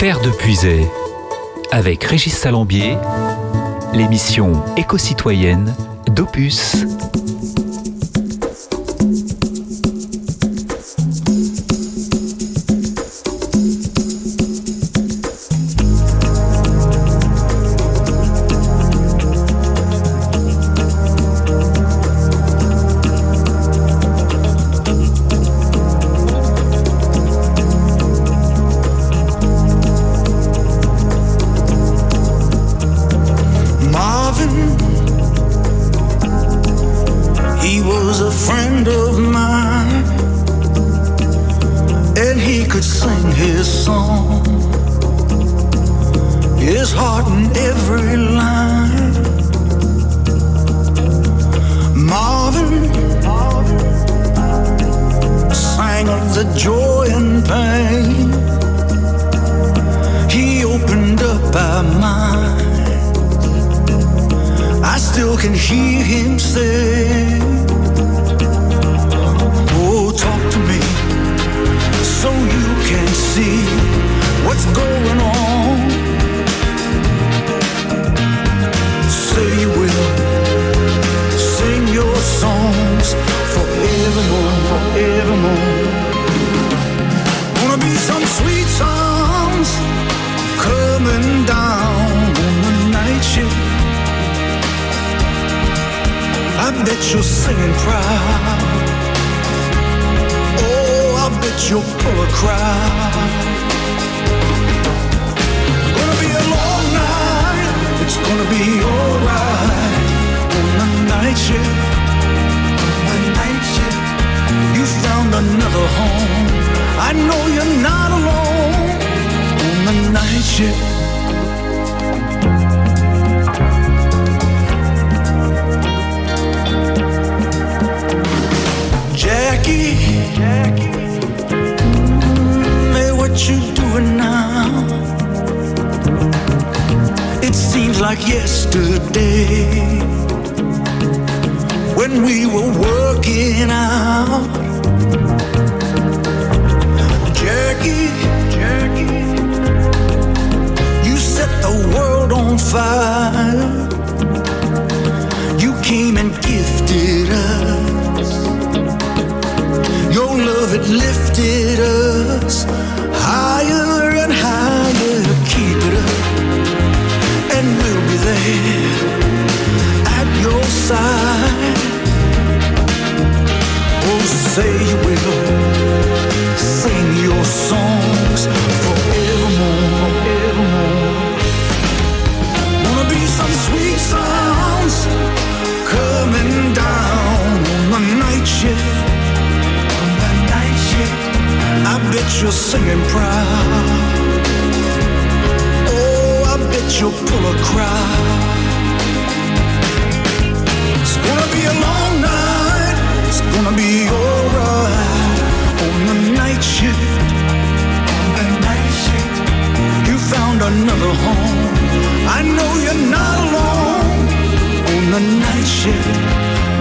Terre de Puisay, avec Régis Salambier, l'émission éco-citoyenne d'Opus.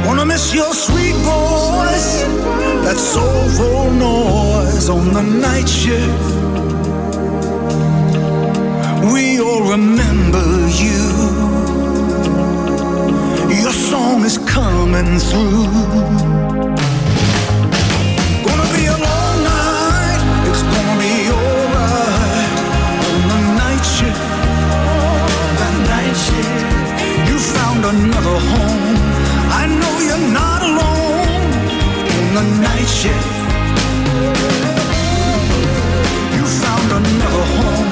Gonna miss your sweet voice, that soulful noise on the night shift. We all remember you. Your song is coming through. Gonna be a long night. It's gonna be alright on the night shift. The night shift. You found another home I know you're not alone in the night shift. You found another home.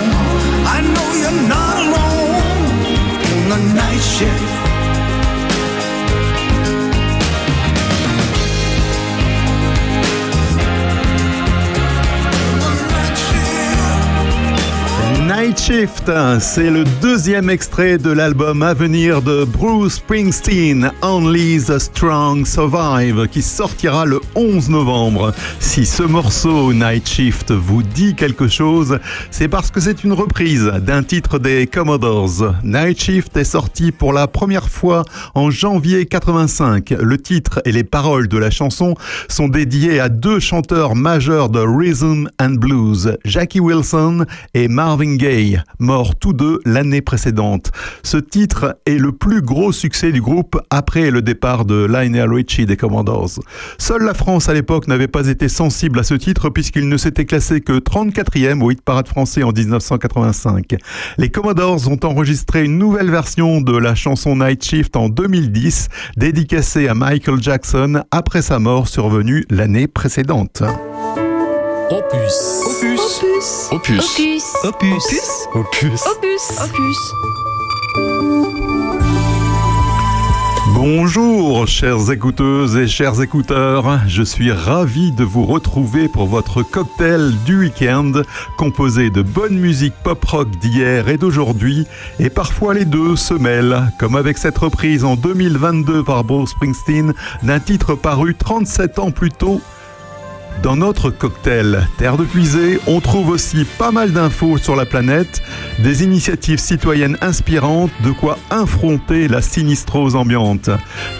I know you're not alone in the night shift. Night Shift, c'est le deuxième extrait de l'album à venir de Bruce Springsteen, Only the Strong Survive, qui sortira le 11 novembre. Si ce morceau Night Shift vous dit quelque chose, c'est parce que c'est une reprise d'un titre des Commodores. Night Shift est sorti pour la première fois en janvier 85. Le titre et les paroles de la chanson sont dédiés à deux chanteurs majeurs de rhythm and blues, Jackie Wilson et Marvin Gaye, morts tous deux l'année précédente. Ce titre est le plus gros succès du groupe après le départ de Lionel Richie des Commodores. Seule la France à l'époque n'avait pas été sensible à ce titre puisqu'il ne s'était classé que 34e au hit parade français en 1985. Les Commodores ont enregistré une nouvelle version de la chanson Night Shift en 2010, dédicacée à Michael Jackson après sa mort survenue l'année précédente. Opus. Opus. Opus. Opus. Opus. Opus. Opus. Opus. Bonjour chères écouteuses et chers écouteurs, je suis ravi de vous retrouver pour votre cocktail du week-end composé de bonne musique pop-rock d'hier et d'aujourd'hui et parfois les deux se mêlent comme avec cette reprise en 2022 par Bruce Springsteen d'un titre paru 37 ans plus tôt dans notre cocktail Terre de Puisée, on trouve aussi pas mal d'infos sur la planète, des initiatives citoyennes inspirantes, de quoi affronter la sinistrose ambiante.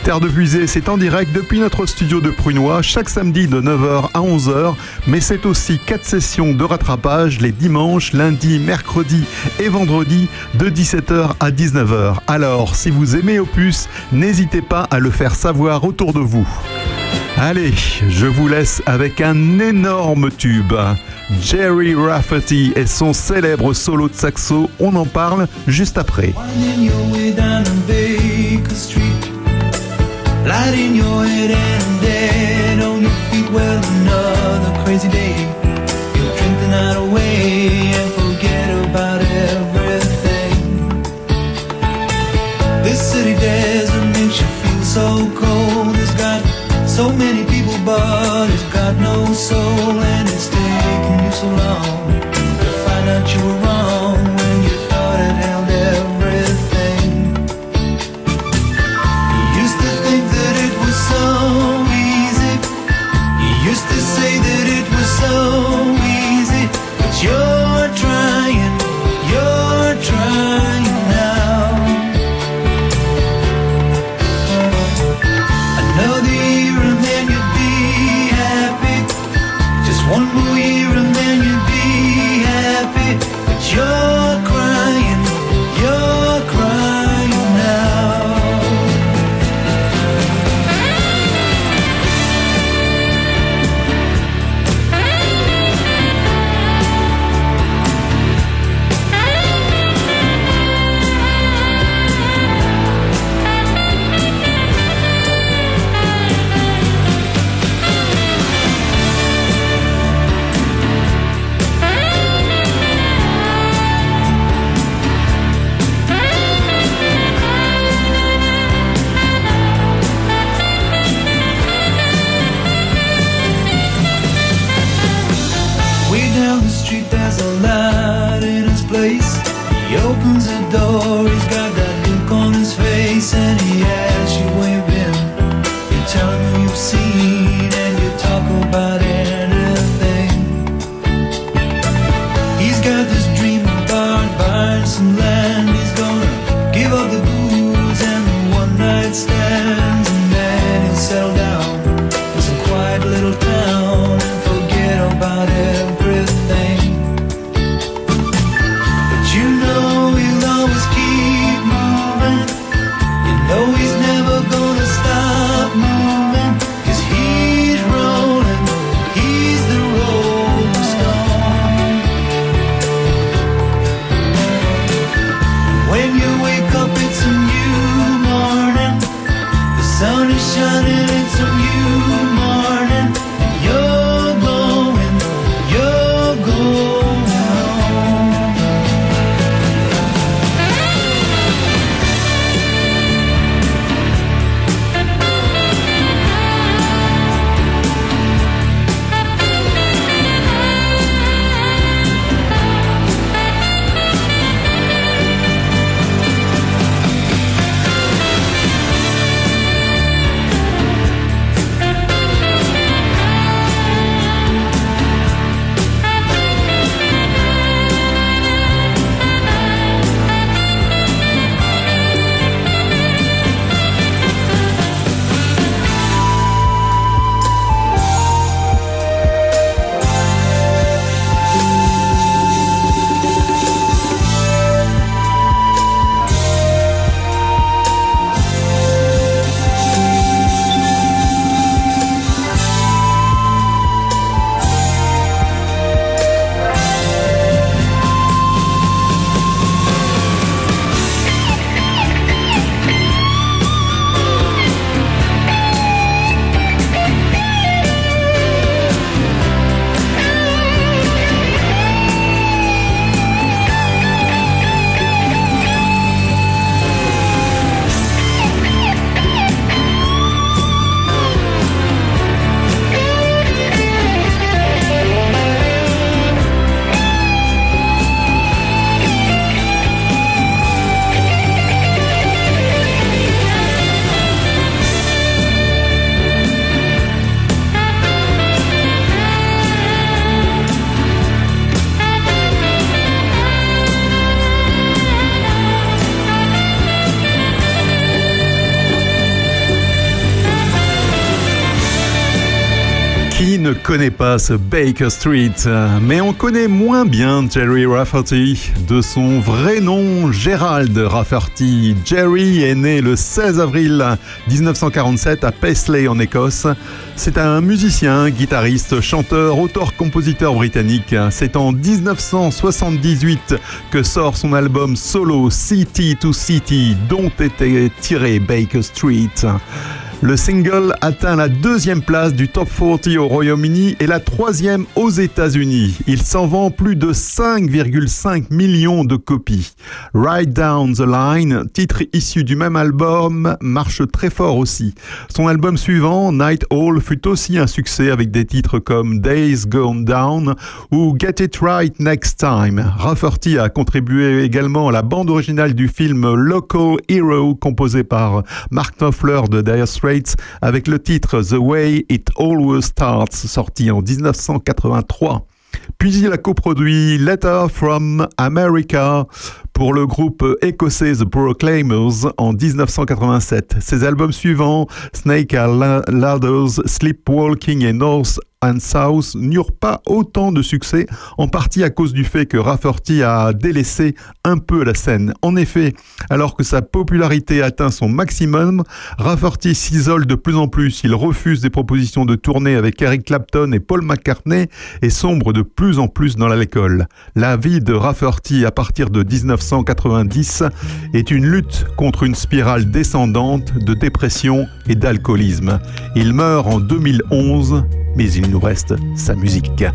Terre de Puisée, c'est en direct depuis notre studio de Prunois chaque samedi de 9h à 11h, mais c'est aussi quatre sessions de rattrapage les dimanches, lundis, mercredis et vendredis de 17h à 19h. Alors, si vous aimez Opus, n'hésitez pas à le faire savoir autour de vous. Allez, je vous laisse avec un énorme tube. Jerry Rafferty et son célèbre solo de saxo, on en parle juste après. So many people, but it's got no soul. And it's taken you so long to find out you were wrong when you thought it held everything. You used to think that it was so easy. You used to say that it was so ne connaît pas ce Baker Street Mais on connaît moins bien Jerry Rafferty. De son vrai nom, Gerald Rafferty. Jerry est né le 16 avril 1947 à Paisley en Écosse. C'est un musicien, guitariste, chanteur, auteur-compositeur britannique. C'est en 1978 que sort son album solo City to City dont était tiré Baker Street. Le single atteint la deuxième place du top 40 au Royaume-Uni et la troisième aux États-Unis. Il s'en vend plus de 5,5 millions de copies. Ride Down the Line, titre issu du même album, marche très fort aussi. Son album suivant, Night Hall, fut aussi un succès avec des titres comme Days Gone Down ou Get It Right Next Time. Rafferty a contribué également à la bande originale du film Local Hero composé par Mark Knopfler de Dire avec le titre The Way It Always Starts, sorti en 1983. Puis il a coproduit Letter from America pour le groupe écossais The Proclaimers en 1987. Ses albums suivants, Snake Ladders, Sleepwalking et North and South n'eurent pas autant de succès, en partie à cause du fait que Rafferty a délaissé un peu la scène. En effet, alors que sa popularité atteint son maximum, Rafferty s'isole de plus en plus, il refuse des propositions de tournée avec Eric Clapton et Paul McCartney et sombre de plus en plus dans l'alcool. La vie de Rafferty à partir de 1990 est une lutte contre une spirale descendante de dépression et d'alcoolisme. Il meurt en 2011 mais il nous reste sa musique.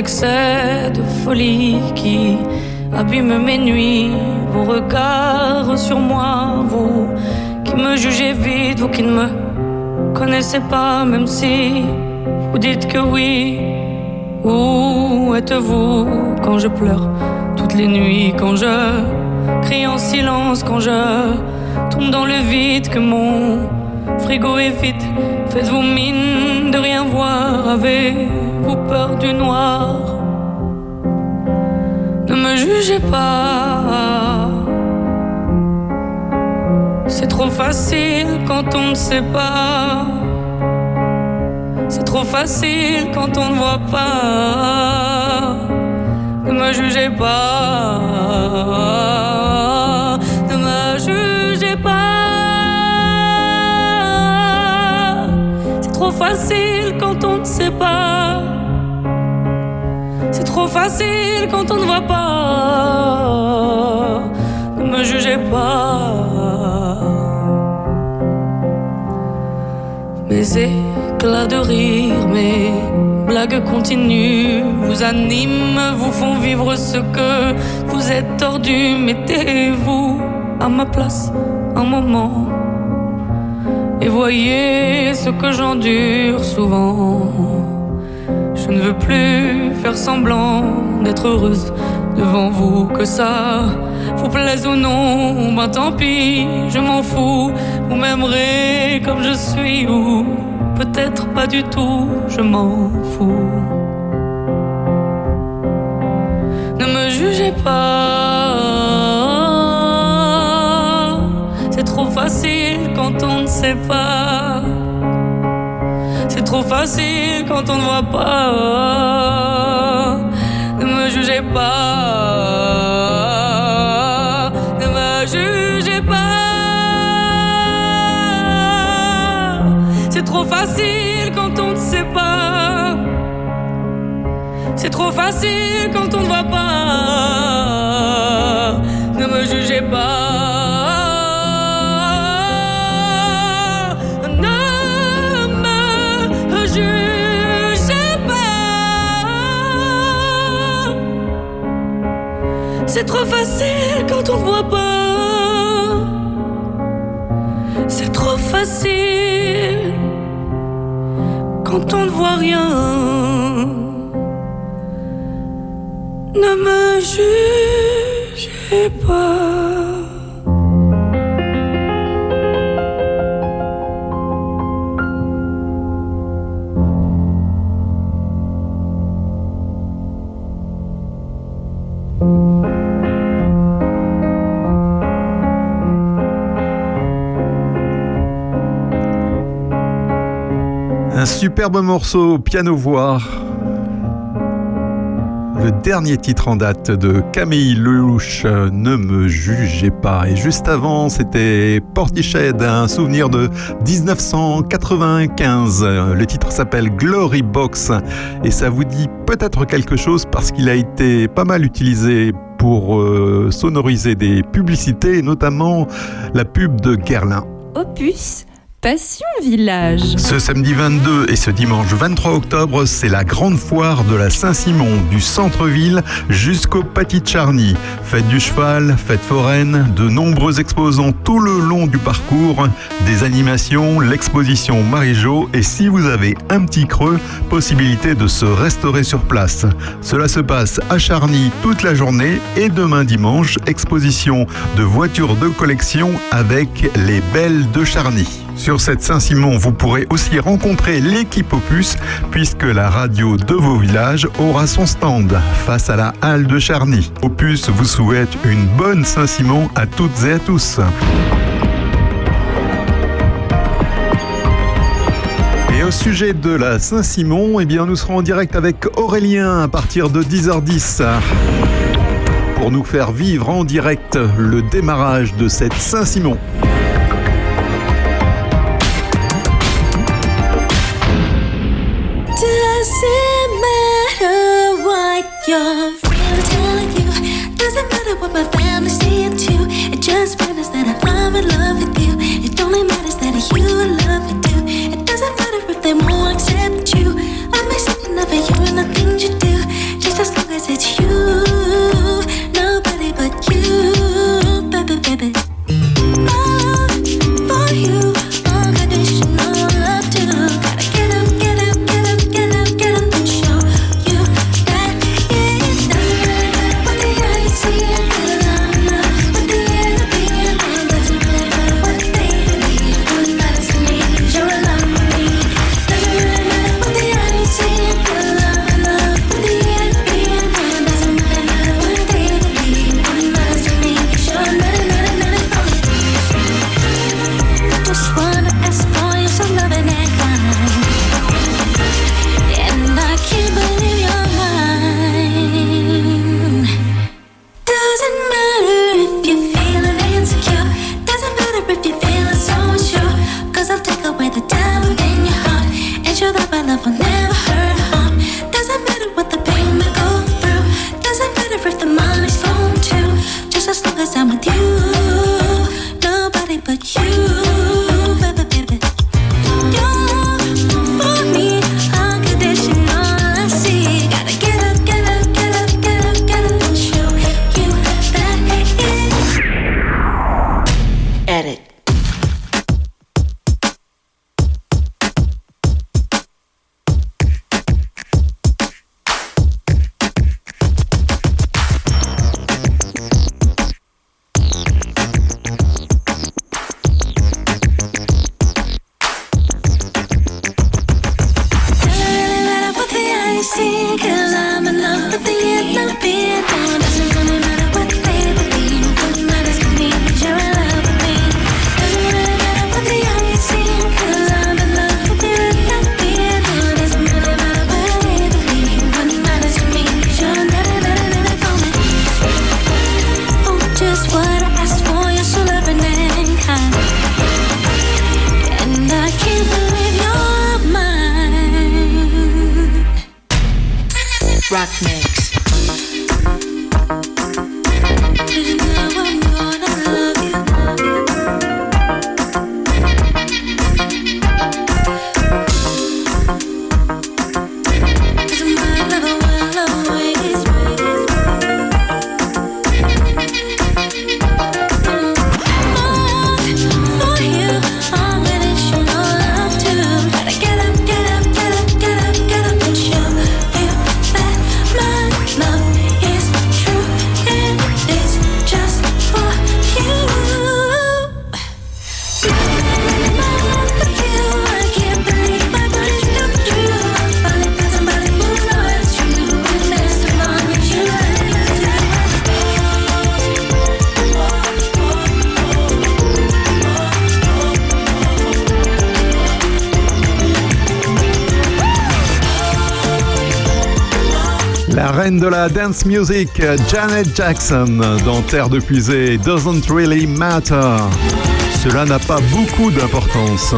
Excès de folie qui abîment mes nuits, vos regards sur moi, vous qui me jugez vite, vous qui ne me connaissez pas, même si vous dites que oui. Où êtes-vous quand je pleure toutes les nuits, quand je crie en silence, quand je tombe dans le vide, que mon frigo est vide, faites-vous mine de rien voir, avec peur du noir. Ne me jugez pas. C'est trop facile quand on ne sait pas. C'est trop facile quand on ne voit pas. Ne me jugez pas. Ne me jugez pas. C'est trop facile quand on ne sait pas trop facile quand on ne voit pas. Ne me jugez pas. Mes éclats de rire, mes blagues continuent, vous animent, vous font vivre ce que vous êtes tordu. Mettez-vous à ma place un moment et voyez ce que j'endure souvent. Je ne veux plus faire semblant d'être heureuse devant vous, que ça vous plaise ou non, ben tant pis, je m'en fous. Vous m'aimerez comme je suis ou peut-être pas du tout, je m'en fous. Ne me jugez pas, c'est trop facile quand on ne sait pas trop facile quand on ne voit pas. Ne me jugez pas. Ne me jugez pas. C'est trop facile quand on ne sait pas. C'est trop facile quand on ne voit pas. C'est trop facile quand on ne voit rien. Ne me jugez Un superbe morceau piano-voix. Le dernier titre en date de Camille Lelouch, Ne me jugez pas. Et juste avant, c'était Portiched, un souvenir de 1995. Le titre s'appelle Glory Box et ça vous dit peut-être quelque chose parce qu'il a été pas mal utilisé pour euh, sonoriser des publicités, notamment la pub de Guerlain. Opus Passion Village. Ce samedi 22 et ce dimanche 23 octobre, c'est la grande foire de la Saint-Simon, du centre-ville jusqu'au Charny. Fête du cheval, fête foraine, de nombreux exposants tout le long du parcours, des animations, l'exposition Marie-Jo et si vous avez un petit creux, possibilité de se restaurer sur place. Cela se passe à Charny toute la journée et demain dimanche, exposition de voitures de collection avec les belles de Charny. Sur cette Saint-Simon, vous pourrez aussi rencontrer l'équipe Opus puisque la radio de vos villages aura son stand face à la halle de Charny. Opus vous souhaite une bonne Saint-Simon à toutes et à tous. Au sujet de la Saint-Simon, eh bien, nous serons en direct avec Aurélien à partir de 10h10 pour nous faire vivre en direct le démarrage de cette Saint-Simon. You're real telling you, doesn't matter what my family say up to, it just matters. Dance music, Janet Jackson, dans Terre de Puisée, Doesn't Really Matter. Cela n'a pas beaucoup d'importance.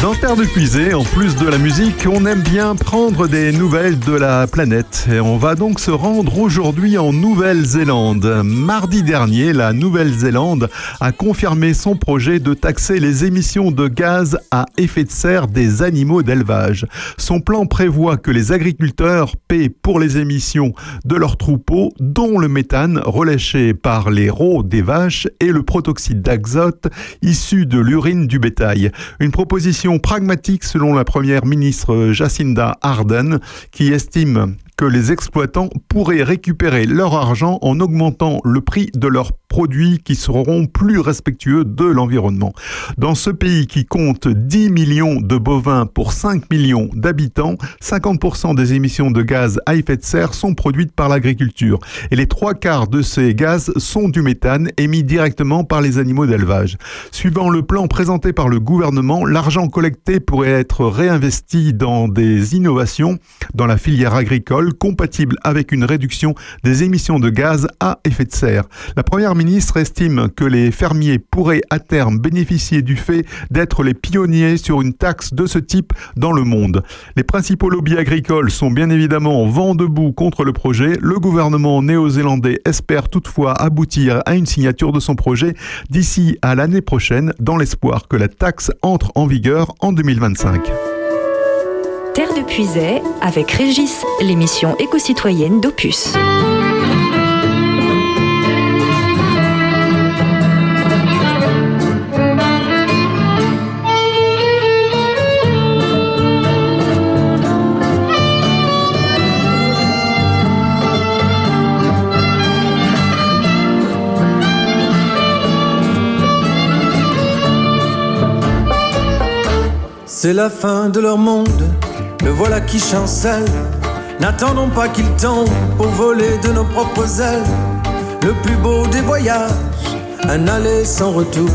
Dans Terre de Puisée, en plus de la musique, on aime bien prendre des nouvelles de la planète. Et on va donc se rendre aujourd'hui en Nouvelle-Zélande. Mardi dernier, la Nouvelle-Zélande a confirmé son projet de taxer les émissions de gaz à effet de serre des animaux d'élevage. Son plan prévoit que les agriculteurs paient pour les émissions de leurs troupeaux, dont le méthane relâché par les rots des vaches et le protoxyde d'azote issu de l'urine du bétail. Une proposition pragmatique selon la première ministre Jacinda Ardern qui estime que les exploitants pourraient récupérer leur argent en augmentant le prix de leurs produits qui seront plus respectueux de l'environnement. Dans ce pays qui compte 10 millions de bovins pour 5 millions d'habitants, 50% des émissions de gaz à effet de serre sont produites par l'agriculture et les trois quarts de ces gaz sont du méthane émis directement par les animaux d'élevage. Suivant le plan présenté par le gouvernement, l'argent collecté pourrait être réinvesti dans des innovations dans la filière agricole compatibles avec une réduction des émissions de gaz à effet de serre. La première ministre estime que les fermiers pourraient à terme bénéficier du fait d'être les pionniers sur une taxe de ce type dans le monde. Les principaux lobbies agricoles sont bien évidemment vent debout contre le projet. Le gouvernement néo-zélandais espère toutefois aboutir à une signature de son projet d'ici à l'année prochaine dans l'espoir que la taxe entre en vigueur en 2025. Puisay avec Régis, l'émission éco-citoyenne d'Opus. C'est la fin de leur monde, le voilà qui chancelle. N'attendons pas qu'il tombe pour voler de nos propres ailes. Le plus beau des voyages, un aller sans retour,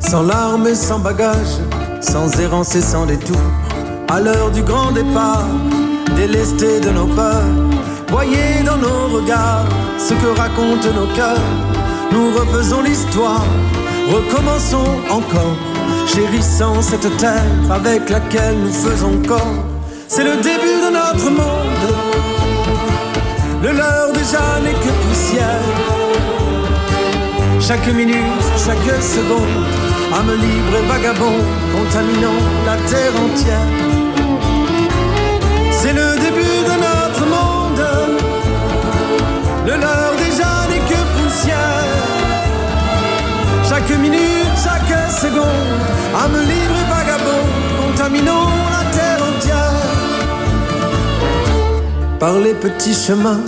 sans larmes et sans bagages, sans errance et sans détour. À l'heure du grand départ, délestés de nos peurs, voyez dans nos regards ce que racontent nos cœurs. Nous refaisons l'histoire, recommençons encore chérissant cette terre avec laquelle nous faisons corps. C'est le début de notre monde, le leur déjà n'est que poussière. Chaque minute, chaque seconde, âme libre et vagabond, contaminant la terre entière. C'est le début de notre monde, le leur déjà n'est que poussière. Chaque minute, chaque seconde, âme libre et vagabond, contaminons Par les petits chemins,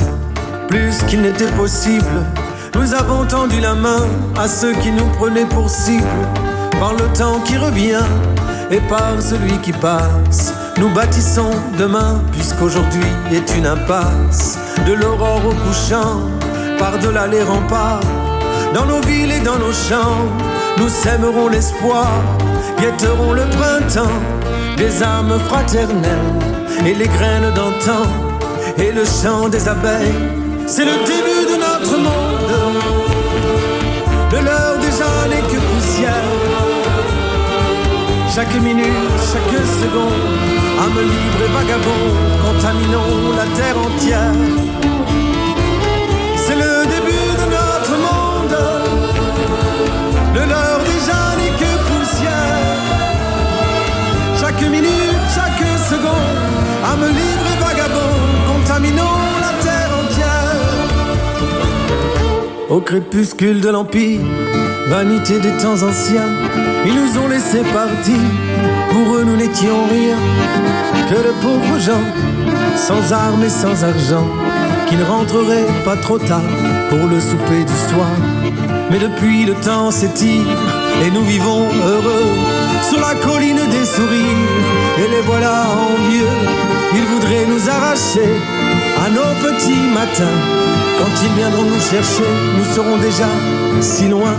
plus qu'il n'était possible, nous avons tendu la main à ceux qui nous prenaient pour cible. Par le temps qui revient et par celui qui passe, nous bâtissons demain, puisqu'aujourd'hui est une impasse. De l'aurore au couchant, par-delà les remparts dans nos villes et dans nos champs, nous sèmerons l'espoir, guetterons le printemps, les âmes fraternelles et les graines d'antan et le chant des abeilles. C'est le début de notre monde. De l'heure déjà n'est que poussière. Chaque minute, chaque seconde, âme libre et vagabond, contaminons la terre entière. C'est le début de notre monde. Le leur déjà n'est que poussière. Chaque minute, chaque seconde, âme libre et vagabond, contaminons la terre entière. Au crépuscule de l'Empire, vanité des temps anciens, ils nous ont laissé partir. Pour eux, nous n'étions rien que de pauvres gens, sans armes et sans argent, qui ne rentreraient pas trop tard pour le souper du soir. Mais depuis le temps s'étire et nous vivons heureux sur la colline des sourires. Et les voilà envieux, ils voudraient nous arracher à nos petits matins. Quand ils viendront nous chercher, nous serons déjà si loin.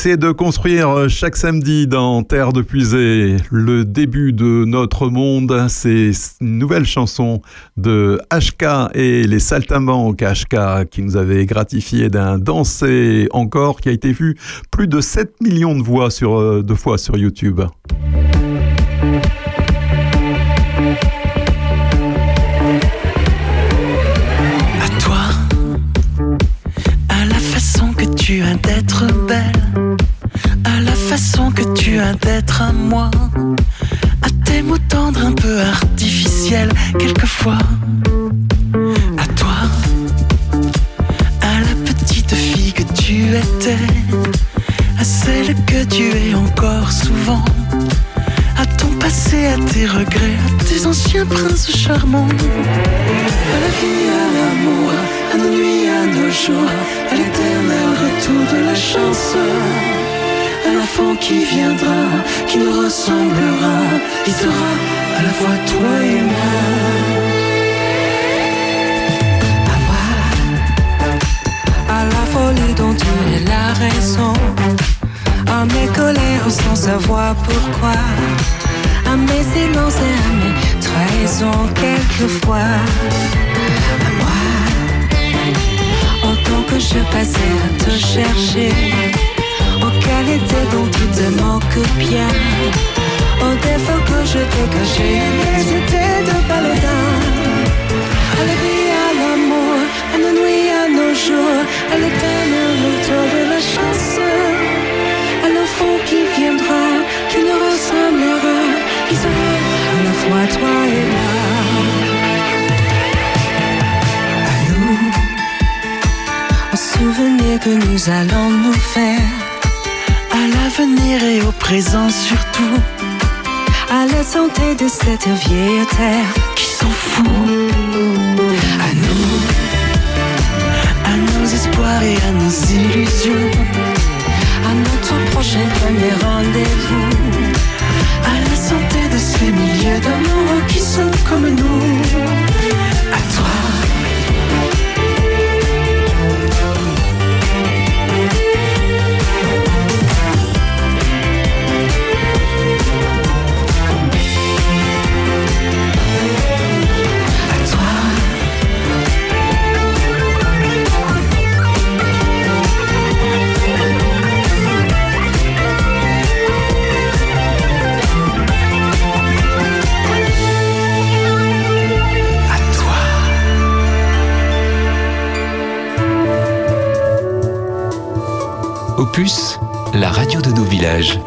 Essaie de construire chaque samedi dans Terre de Puisée, le début de notre monde, c'est une nouvelle chanson de HK et les Saltimbanques HK qui nous avait gratifié d'un danser encore qui a été vu plus de 7 millions de, voix euh, de fois sur YouTube. À celle que tu es encore souvent. À ton passé, à tes regrets, à tes anciens princes charmants. À la vie, à l'amour, à nos nuits, à nos jours, à l'éternel retour de la chance. À l'enfant qui viendra, qui nous ressemblera, qui sera à la fois toi et moi. Dont tu es la raison, à mes colères sans savoir pourquoi, à mes silences et à mes trahisons quelquefois. À moi, autant que je passais à te chercher, aux qualités dont tu te manques bien, aux défauts que je t'ai cachés, mais c'était de paladin. À la vie, à l'amour, à nos nuits, à nos jours, à l'éternel fois toi et moi. À nous, au souvenir que nous allons nous faire, à l'avenir et au présent surtout, à la santé de cette vieille terre. qui s'en fout. À nous, à nos espoirs et à nos illusions, À notre prochain premier rendez-vous. Ces milliers d'amoureux qui Opus, la radio de nos villages.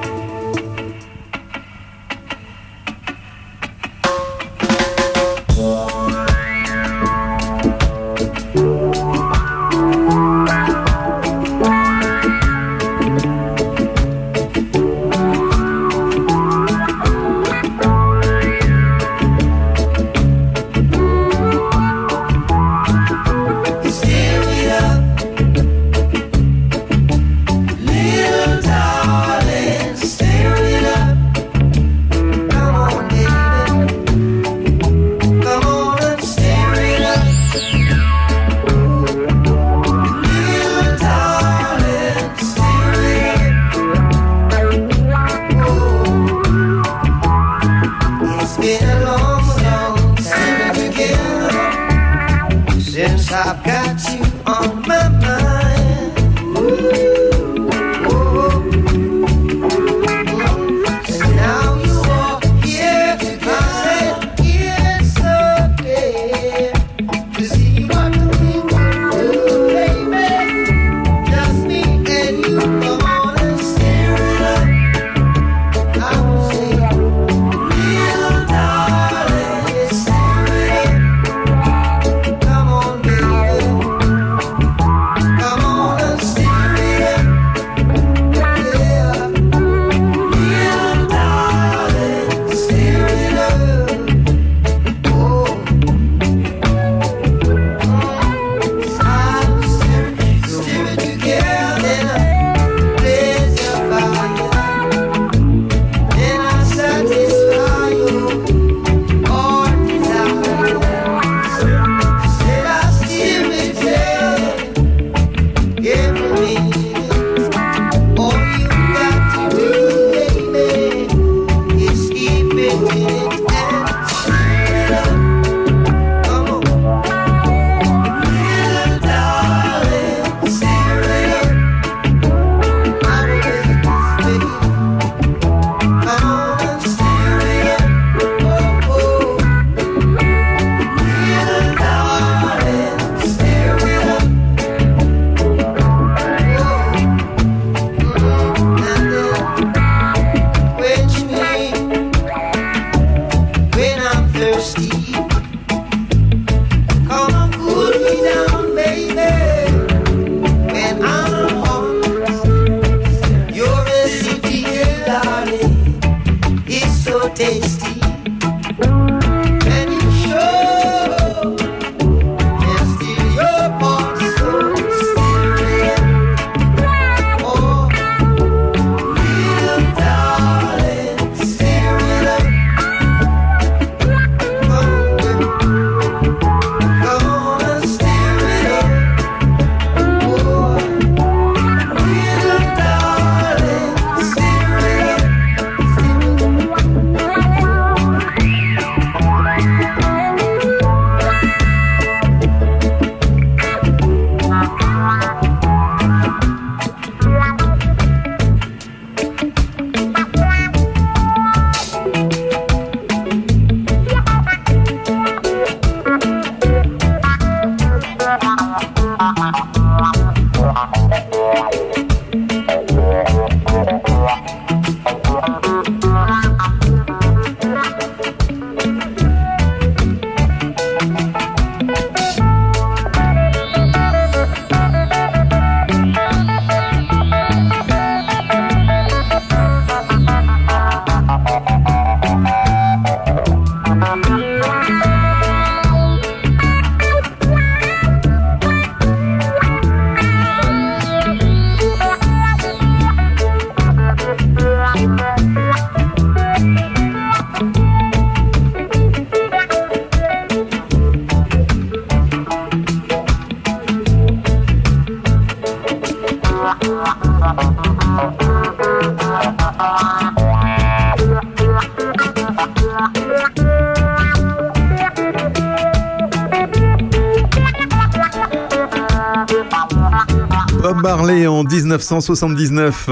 1979,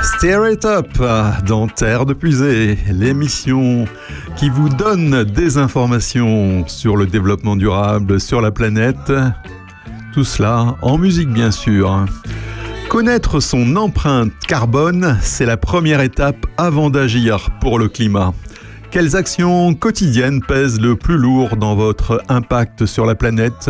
Stir It Up dans Terre de Puisée, l'émission qui vous donne des informations sur le développement durable sur la planète. Tout cela en musique bien sûr. Connaître son empreinte carbone, c'est la première étape avant d'agir pour le climat. Quelles actions quotidiennes pèsent le plus lourd dans votre impact sur la planète?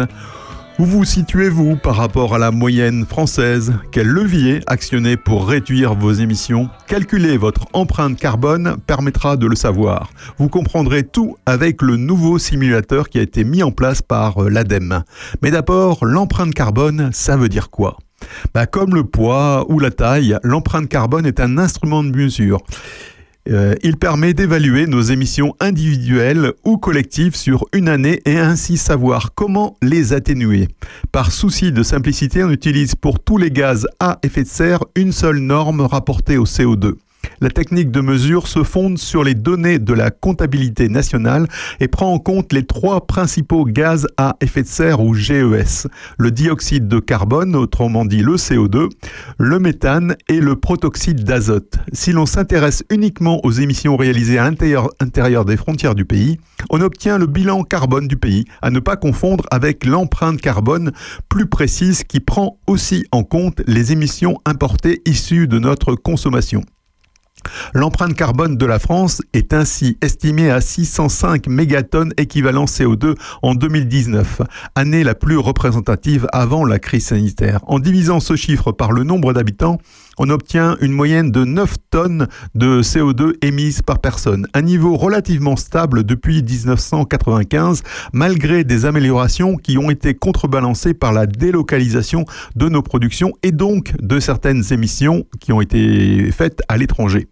Où vous situez-vous par rapport à la moyenne française? Quel levier actionner pour réduire vos émissions? Calculer votre empreinte carbone permettra de le savoir. Vous comprendrez tout avec le nouveau simulateur qui a été mis en place par euh, l'ADEME. Mais d'abord, l'empreinte carbone, ça veut dire quoi? Bah, Comme le poids ou la taille, l'empreinte carbone est un instrument de mesure. Euh, il permet d'évaluer nos émissions individuelles ou collectives sur une année et ainsi savoir comment les atténuer. Par souci de simplicité, on utilise pour tous les gaz à effet de serre une seule norme rapportée au CO2. La technique de mesure se fonde sur les données de la comptabilité nationale et prend en compte les trois principaux gaz à effet de serre ou GES, le dioxyde de carbone, autrement dit le CO2, le méthane et le protoxyde d'azote. Si l'on s'intéresse uniquement aux émissions réalisées à l'intérieur des frontières du pays, on obtient le bilan carbone du pays, à ne pas confondre avec l'empreinte carbone plus précise qui prend aussi en compte les émissions importées issues de notre consommation. L'empreinte carbone de la France est ainsi estimée à 605 mégatonnes équivalent CO2 en 2019, année la plus représentative avant la crise sanitaire. En divisant ce chiffre par le nombre d'habitants, on obtient une moyenne de 9 tonnes de CO2 émises par personne, un niveau relativement stable depuis 1995, malgré des améliorations qui ont été contrebalancées par la délocalisation de nos productions et donc de certaines émissions qui ont été faites à l'étranger.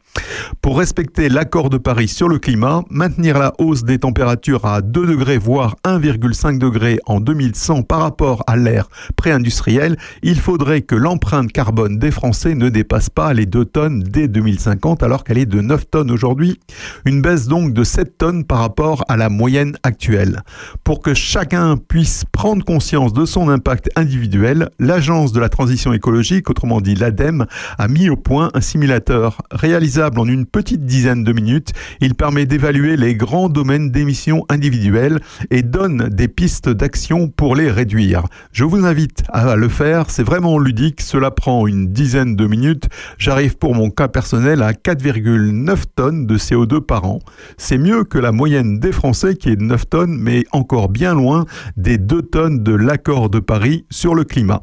Pour respecter l'accord de Paris sur le climat, maintenir la hausse des températures à 2 degrés voire 1,5 degrés en 2100 par rapport à l'ère pré-industrielle, il faudrait que l'empreinte carbone des Français ne dépasse pas les 2 tonnes dès 2050 alors qu'elle est de 9 tonnes aujourd'hui. Une baisse donc de 7 tonnes par rapport à la moyenne actuelle. Pour que chacun puisse prendre conscience de son impact individuel, l'Agence de la transition écologique, autrement dit l'ADEME, a mis au point un simulateur réalisable en une petite dizaine de minutes. Il permet d'évaluer les grands domaines d'émissions individuelles et donne des pistes d'action pour les réduire. Je vous invite à le faire, c'est vraiment ludique, cela prend une dizaine de minutes j'arrive pour mon cas personnel à 4,9 tonnes de CO2 par an. C'est mieux que la moyenne des Français qui est de 9 tonnes, mais encore bien loin des 2 tonnes de l'accord de Paris sur le climat.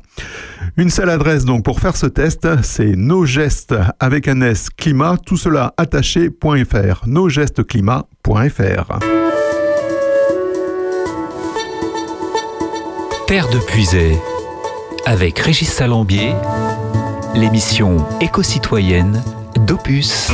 Une seule adresse donc pour faire ce test, c'est nos gestes avec un S climat, tout cela attaché.fr, nosgestesclimat.fr. Terre de Puisay avec Régis Salambier l'émission éco-citoyenne d'Opus.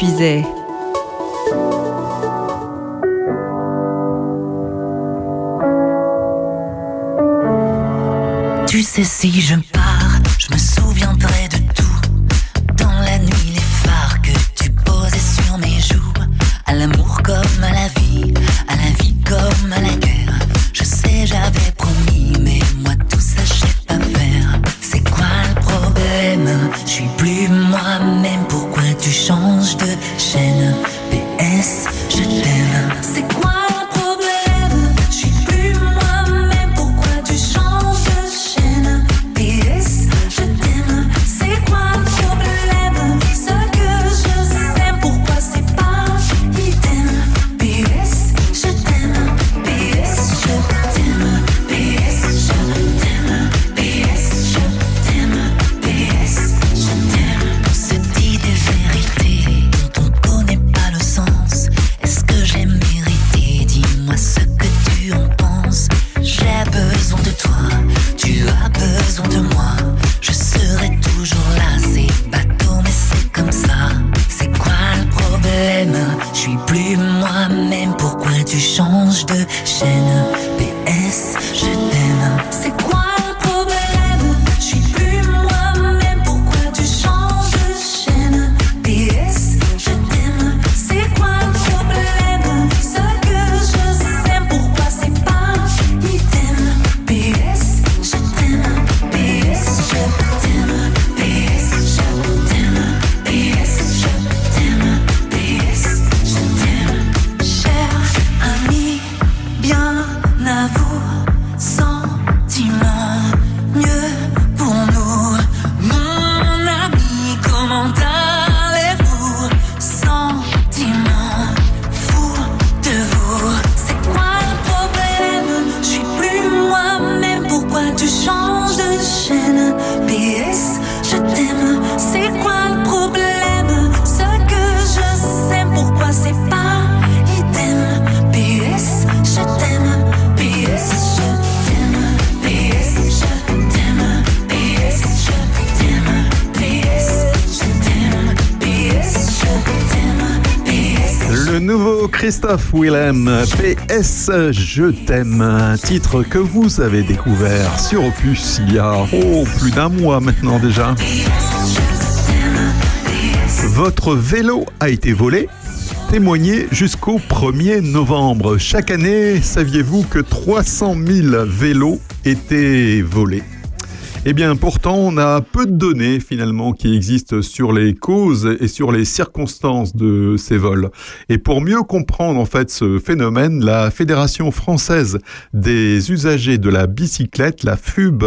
Tu sais si je Willem, PS Je t'aime, un titre que vous avez découvert sur Opus il y a oh, plus d'un mois maintenant déjà. Votre vélo a été volé Témoignez jusqu'au 1er novembre. Chaque année, saviez-vous que 300 000 vélos étaient volés? Eh bien, pourtant, on a peu de données finalement qui existent sur les causes et sur les circonstances de ces vols. Et pour mieux comprendre en fait ce phénomène, la Fédération française des usagers de la bicyclette, la FUB,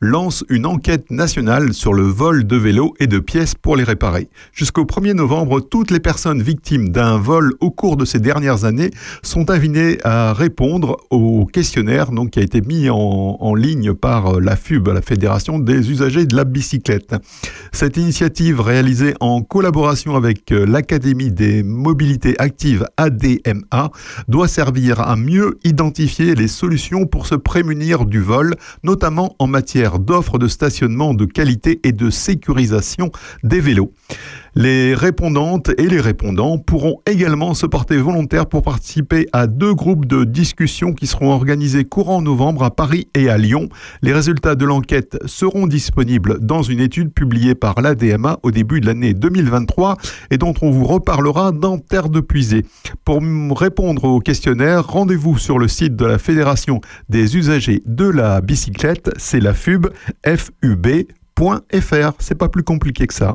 lance une enquête nationale sur le vol de vélos et de pièces pour les réparer. Jusqu'au 1er novembre, toutes les personnes victimes d'un vol au cours de ces dernières années sont invitées à répondre au questionnaire donc, qui a été mis en, en ligne par la FUB, la Fédération des usagers de la bicyclette. Cette initiative réalisée en collaboration avec l'Académie des mobilités actives ADMA doit servir à mieux identifier les solutions pour se prémunir du vol, notamment en matière d'offres de stationnement de qualité et de sécurisation des vélos. Les répondantes et les répondants pourront également se porter volontaires pour participer à deux groupes de discussion qui seront organisés courant novembre à Paris et à Lyon. Les résultats de l'enquête seront disponibles dans une étude publiée par l'ADMA au début de l'année 2023 et dont on vous reparlera dans Terre de Puisée. Pour répondre au questionnaire, rendez-vous sur le site de la Fédération des usagers de la bicyclette, c'est la FUB, fub.fr. C'est pas plus compliqué que ça.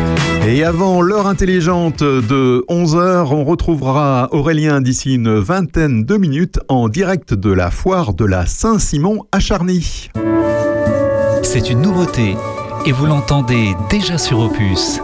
Et avant l'heure intelligente de 11h, on retrouvera Aurélien d'ici une vingtaine de minutes en direct de la foire de la Saint-Simon à Charny. C'est une nouveauté et vous l'entendez déjà sur Opus.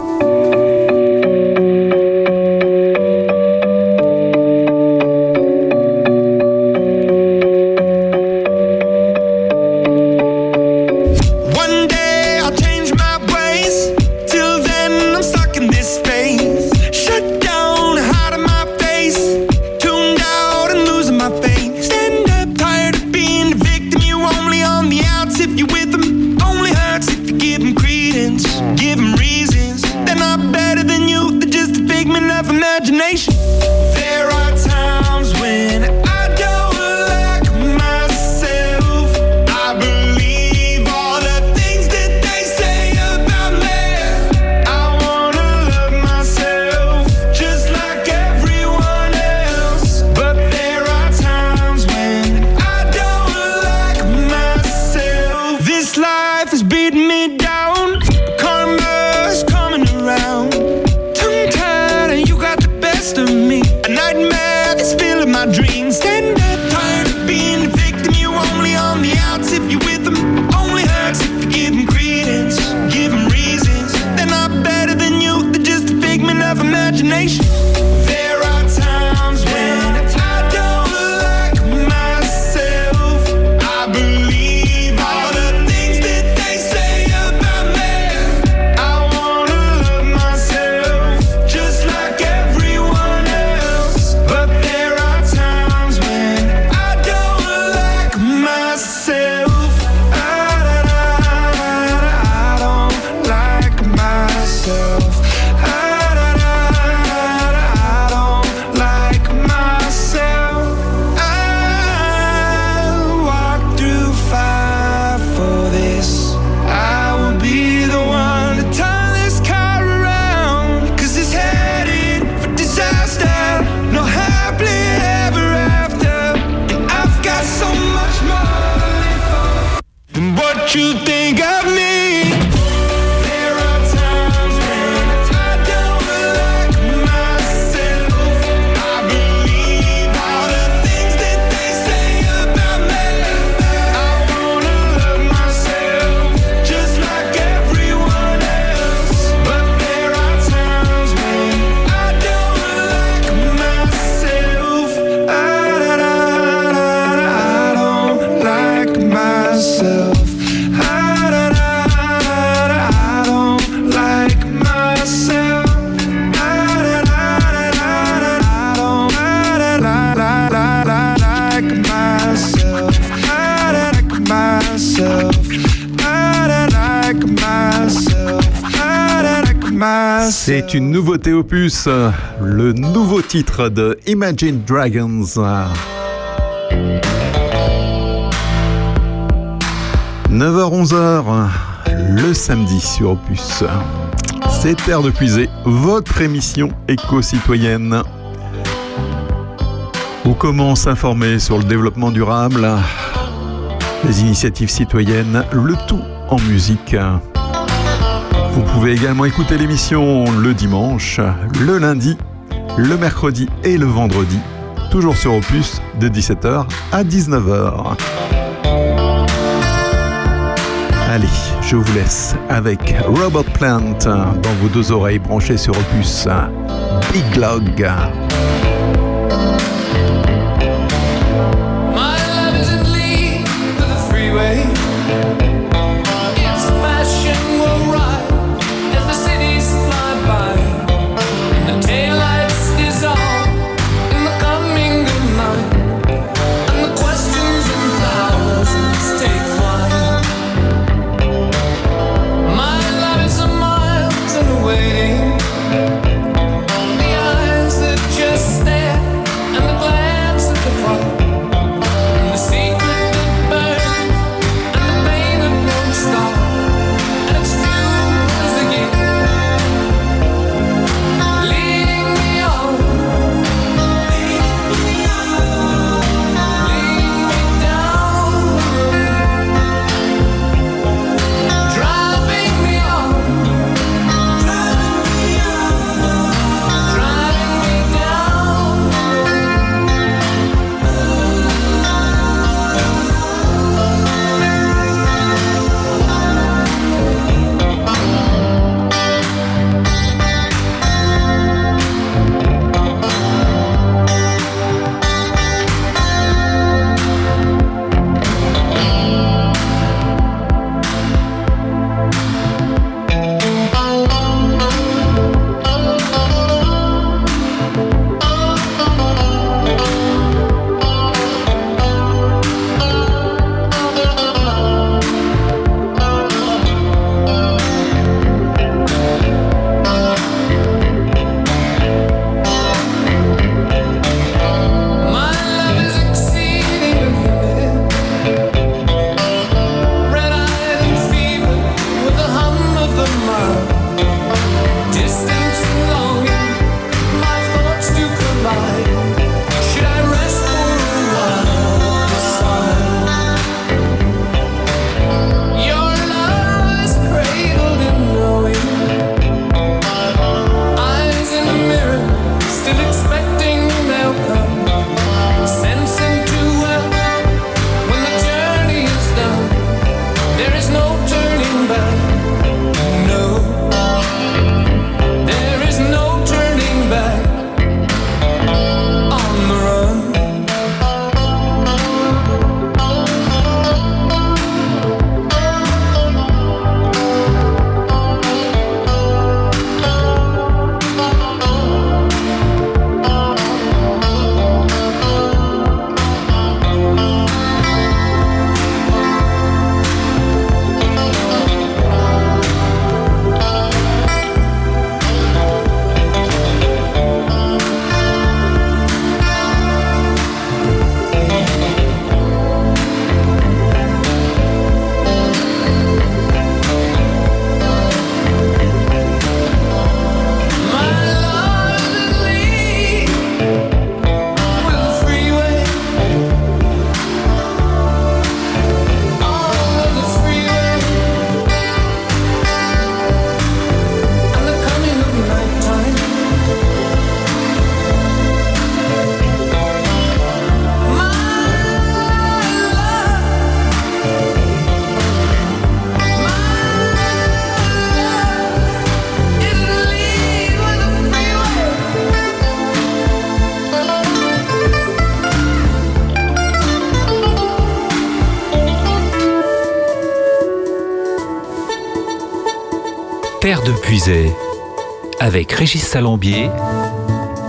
une nouveauté opus, le nouveau titre de Imagine Dragons. « 9h-11h, le samedi sur Opus. C'est Terre de puiser votre émission éco-citoyenne. Ou comment s'informer sur le développement durable, les initiatives citoyennes, le tout en musique. Vous pouvez également écouter l'émission le dimanche, le lundi, le mercredi et le vendredi, toujours sur Opus de 17h à 19h. Allez, je vous laisse avec Robot Plant dans vos deux oreilles branchées sur Opus. Big Log. Avec Régis Salambier,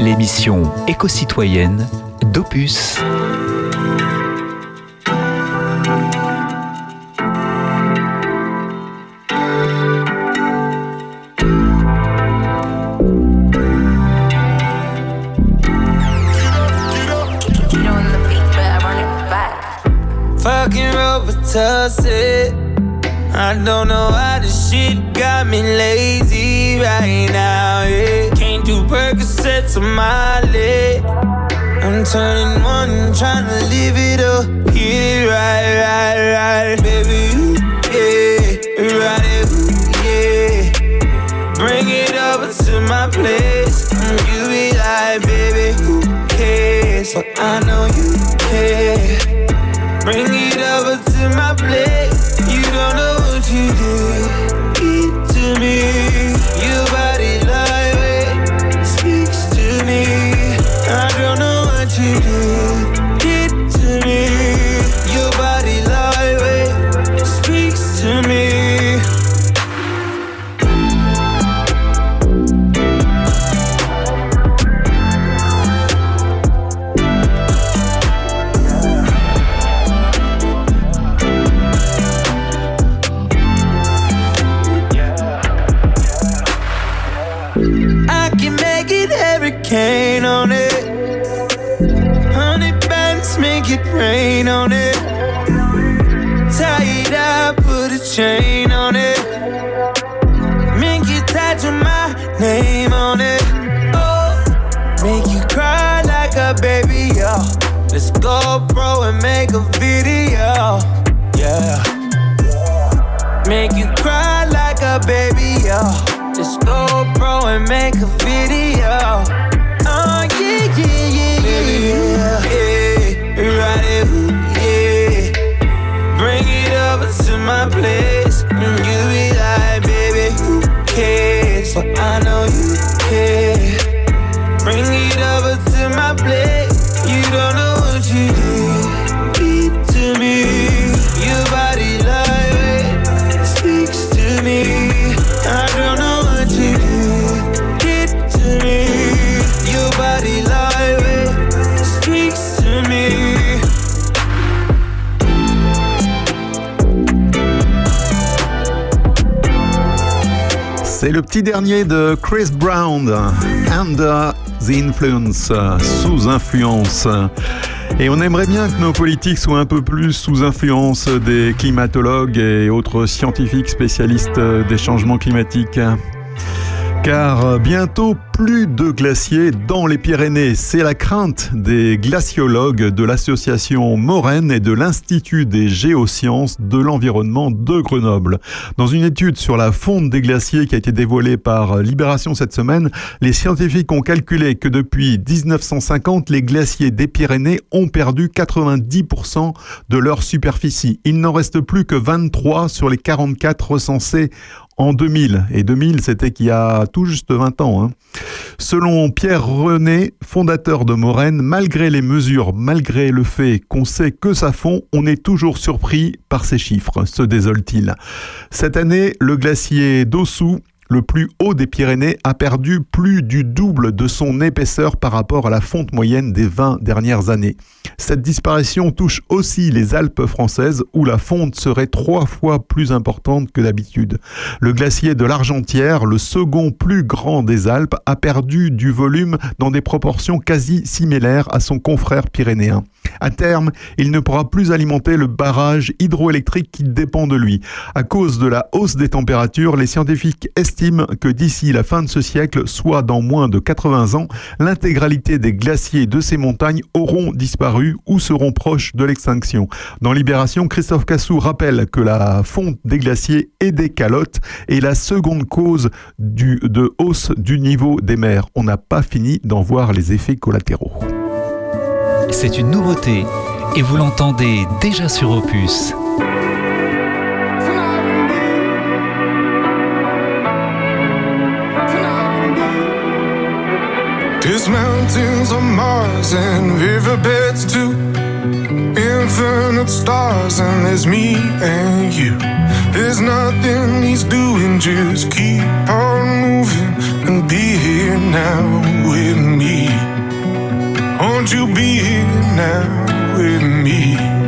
l'émission éco-citoyenne d'Opus. I don't know why this shit got me lazy right now. Yeah. Can't do Percocets on my leg. I'm turning one, trying to live it up. It right, right, right, baby. you, Yeah, right yeah. Bring it over to my place. And you be like, baby, who cares? So I and make a video. Oh, yeah, yeah, yeah, yeah. Yeah, right it, yeah. Bring it over to my place. And you be like, baby, who cares? But I know le petit dernier de Chris Brown, Under the Influence, sous influence. Et on aimerait bien que nos politiques soient un peu plus sous influence des climatologues et autres scientifiques spécialistes des changements climatiques. Car bientôt plus de glaciers dans les Pyrénées. C'est la crainte des glaciologues de l'association Moraine et de l'Institut des géosciences de l'environnement de Grenoble. Dans une étude sur la fonte des glaciers qui a été dévoilée par Libération cette semaine, les scientifiques ont calculé que depuis 1950, les glaciers des Pyrénées ont perdu 90% de leur superficie. Il n'en reste plus que 23 sur les 44 recensés en 2000. Et 2000, c'était qu'il y a tout juste 20 ans. Hein. Selon Pierre René, fondateur de Moraine, malgré les mesures, malgré le fait qu'on sait que ça fond, on est toujours surpris par ces chiffres, se désole-t-il. Cette année, le glacier d'Ossou le plus haut des Pyrénées a perdu plus du double de son épaisseur par rapport à la fonte moyenne des 20 dernières années. Cette disparition touche aussi les Alpes françaises où la fonte serait trois fois plus importante que d'habitude. Le glacier de l'Argentière, le second plus grand des Alpes, a perdu du volume dans des proportions quasi similaires à son confrère pyrénéen. À terme, il ne pourra plus alimenter le barrage hydroélectrique qui dépend de lui. À cause de la hausse des températures, les scientifiques estiment que d'ici la fin de ce siècle, soit dans moins de 80 ans, l'intégralité des glaciers de ces montagnes auront disparu ou seront proches de l'extinction. Dans Libération, Christophe Cassou rappelle que la fonte des glaciers et des calottes est la seconde cause de hausse du niveau des mers. On n'a pas fini d'en voir les effets collatéraux c'est une nouveauté et vous l'entendez déjà sur Opus. There's mountains on Mars and riverbeds too. Infinite stars, and there's me and you. There's nothing he's doing, just keep on moving and be here now with me. won't you be here now with me?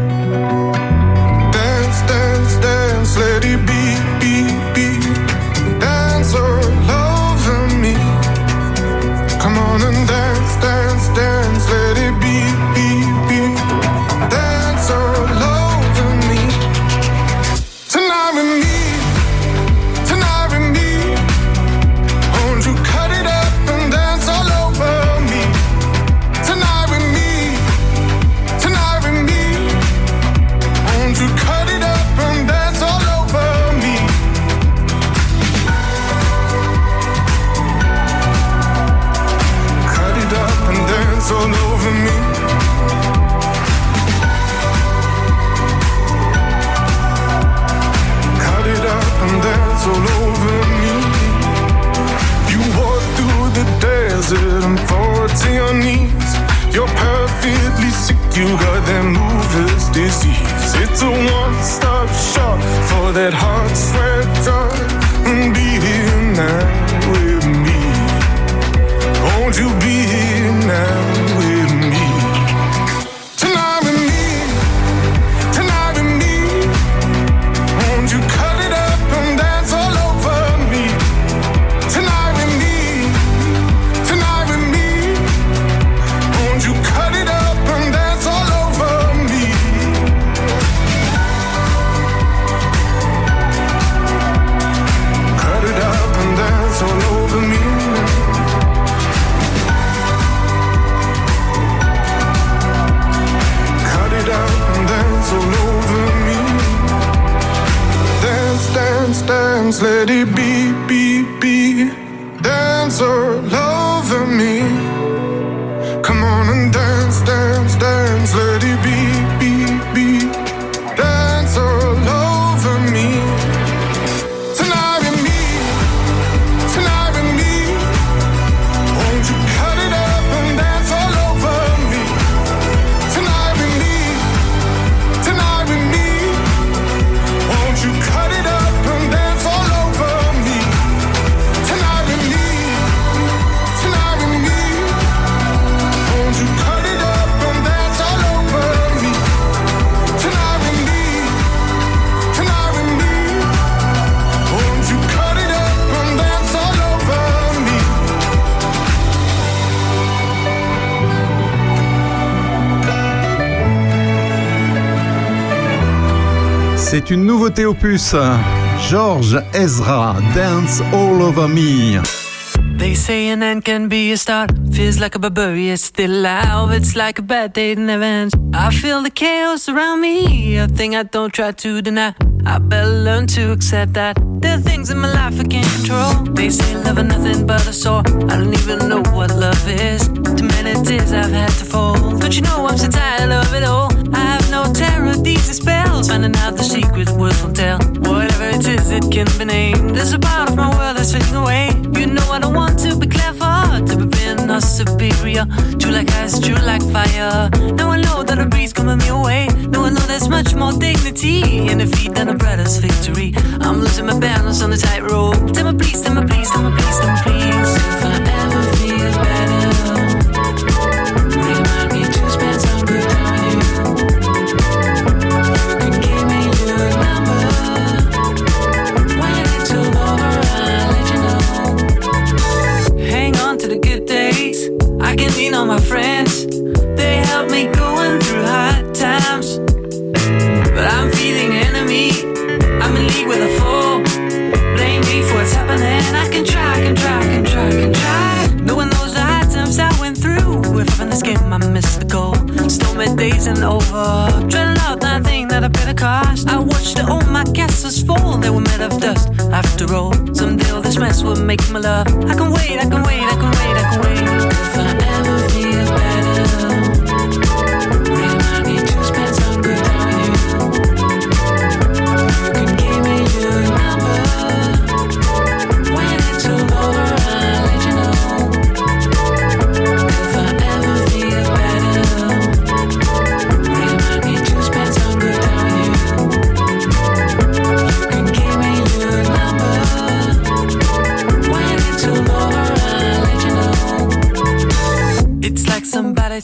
nouveauté opus, George Ezra, Dance All Over Me. They say an end can be a start. Feels like a barbarian, still alive. It's like a bad day in never ends. I feel the chaos around me, a thing I don't try to deny. I better learn to accept that there are things in my life I can't control. They say love is nothing but a sore. I don't even know what love is. Too many tears I've had to fall. Don't you know I'm so tired of it all? Easy spells, finding out the secret words won't tell. Whatever it is, it can be named. There's a part of my world that's fading away. You know I don't want to be clever, to be being or superior. True like ice, true like fire. Now I know that a breeze coming me away. Now I know there's much more dignity in defeat than a brother's victory. I'm losing my balance on the tightrope. Tell me please, tell me please.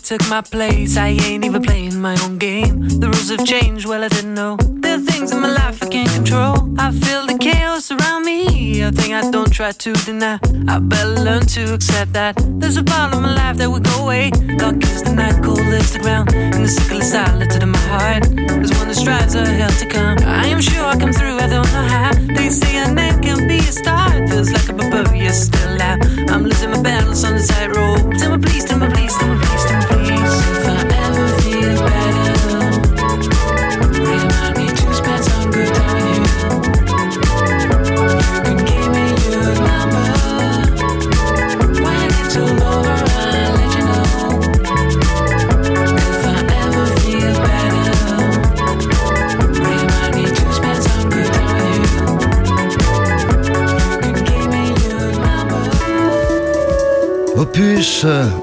took my place. I ain't even playing my own game. The rules have changed, well, I didn't know. There are things in my life I can't control. I feel the chaos around me, a thing I don't try to deny. I better learn to accept that there's a problem.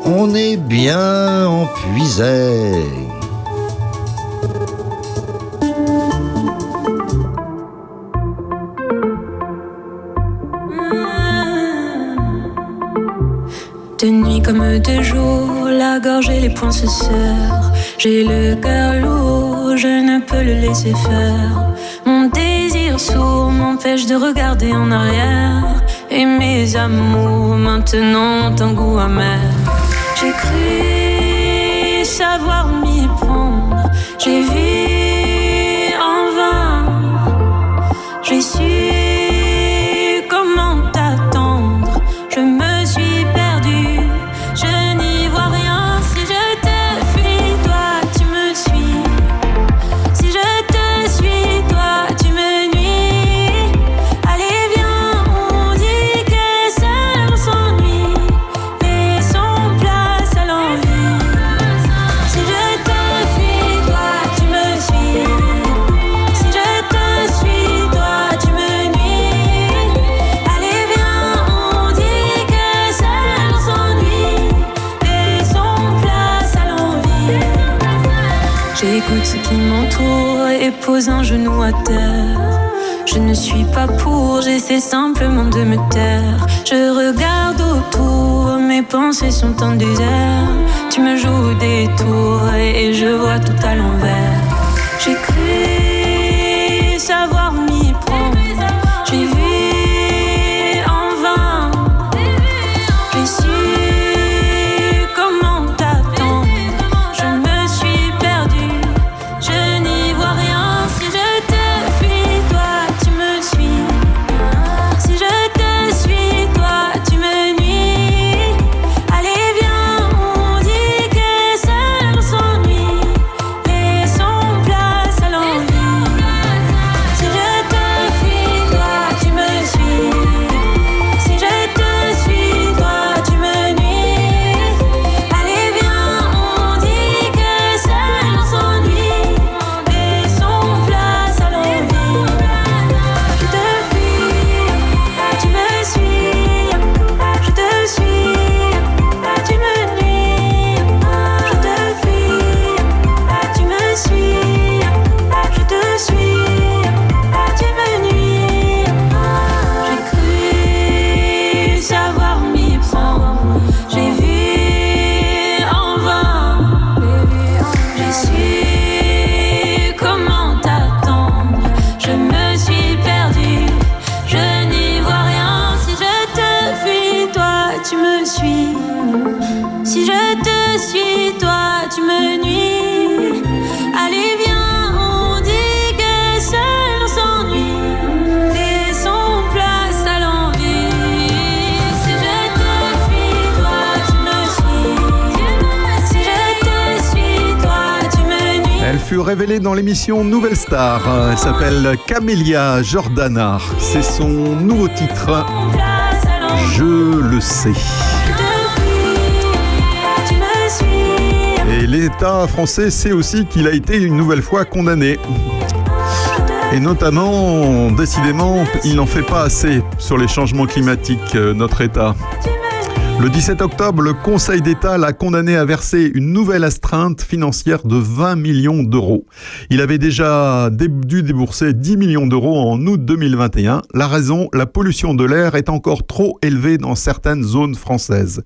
on est bien empuisés. Hmm. De nuit comme de jour, la gorge et les poings se serrent. J'ai le cœur lourd, je ne peux le laisser faire. Mon désir sourd m'empêche de regarder en arrière et mes amours maintenant ont un goût amer. J'ai cru. J'écoute ce qui m'entoure et pose un genou à terre. Je ne suis pas pour, j'essaie simplement de me taire. Je regarde autour, mes pensées sont en désert. Tu me joues des tours et je vois tout à l'envers. J'ai cru savoir m'y prendre. révélée dans l'émission Nouvelle Star. Elle s'appelle Camélia Jordana. C'est son nouveau titre. Je le sais. Et l'État français sait aussi qu'il a été une nouvelle fois condamné. Et notamment, décidément, il n'en fait pas assez sur les changements climatiques, euh, notre État. Le 17 octobre, le Conseil d'État l'a condamné à verser une nouvelle astreinte financière de 20 millions d'euros. Il avait déjà dû débourser 10 millions d'euros en août 2021. La raison, la pollution de l'air est encore trop élevée dans certaines zones françaises.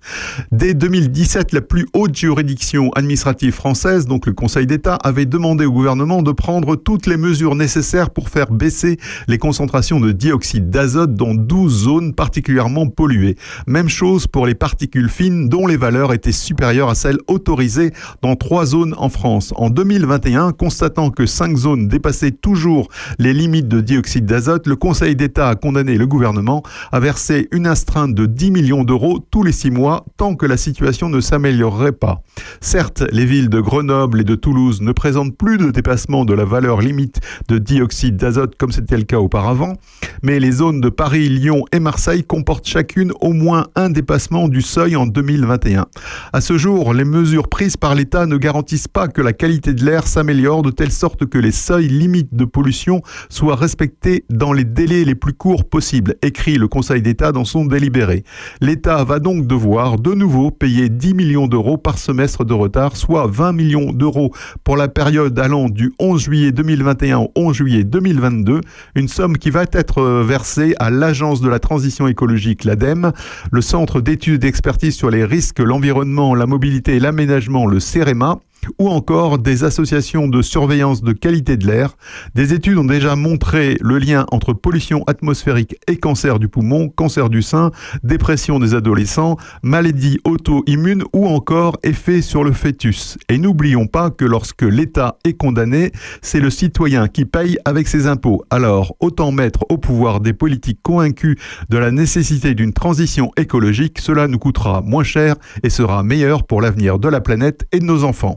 Dès 2017, la plus haute juridiction administrative française, donc le Conseil d'État, avait demandé au gouvernement de prendre toutes les mesures nécessaires pour faire baisser les concentrations de dioxyde d'azote dans 12 zones particulièrement polluées. Même chose pour les particules fines dont les valeurs étaient supérieures à celles autorisées dans trois zones en France. En 2021, constatant que cinq zones dépassaient toujours les limites de dioxyde d'azote, le Conseil d'État a condamné le gouvernement à verser une astreinte de 10 millions d'euros tous les six mois tant que la situation ne s'améliorerait pas. Certes, les villes de Grenoble et de Toulouse ne présentent plus de dépassement de la valeur limite de dioxyde d'azote comme c'était le cas auparavant, mais les zones de Paris, Lyon et Marseille comportent chacune au moins un dépassement du seuil en 2021. À ce jour, les mesures prises par l'État ne garantissent pas que la qualité de l'air s'améliore de telle sorte que les seuils limites de pollution soient respectés dans les délais les plus courts possibles, écrit le Conseil d'État dans son délibéré. L'État va donc devoir de nouveau payer 10 millions d'euros par semestre de retard, soit 20 millions d'euros pour la période allant du 11 juillet 2021 au 11 juillet 2022, une somme qui va être versée à l'Agence de la transition écologique, l'ADEME, le Centre d'études d'expertise sur les risques, l'environnement, la mobilité et l'aménagement, le CEREMA, ou encore des associations de surveillance de qualité de l'air. Des études ont déjà montré le lien entre pollution atmosphérique et cancer du poumon, cancer du sein, dépression des adolescents, maladies auto-immunes ou encore effet sur le fœtus. Et n'oublions pas que lorsque l'État est condamné, c'est le citoyen qui paye avec ses impôts. Alors, autant mettre au pouvoir des politiques convaincus de la nécessité d'une transition écologique, cela nous coûtera moins cher et sera meilleur pour l'avenir de la planète et de nos enfants.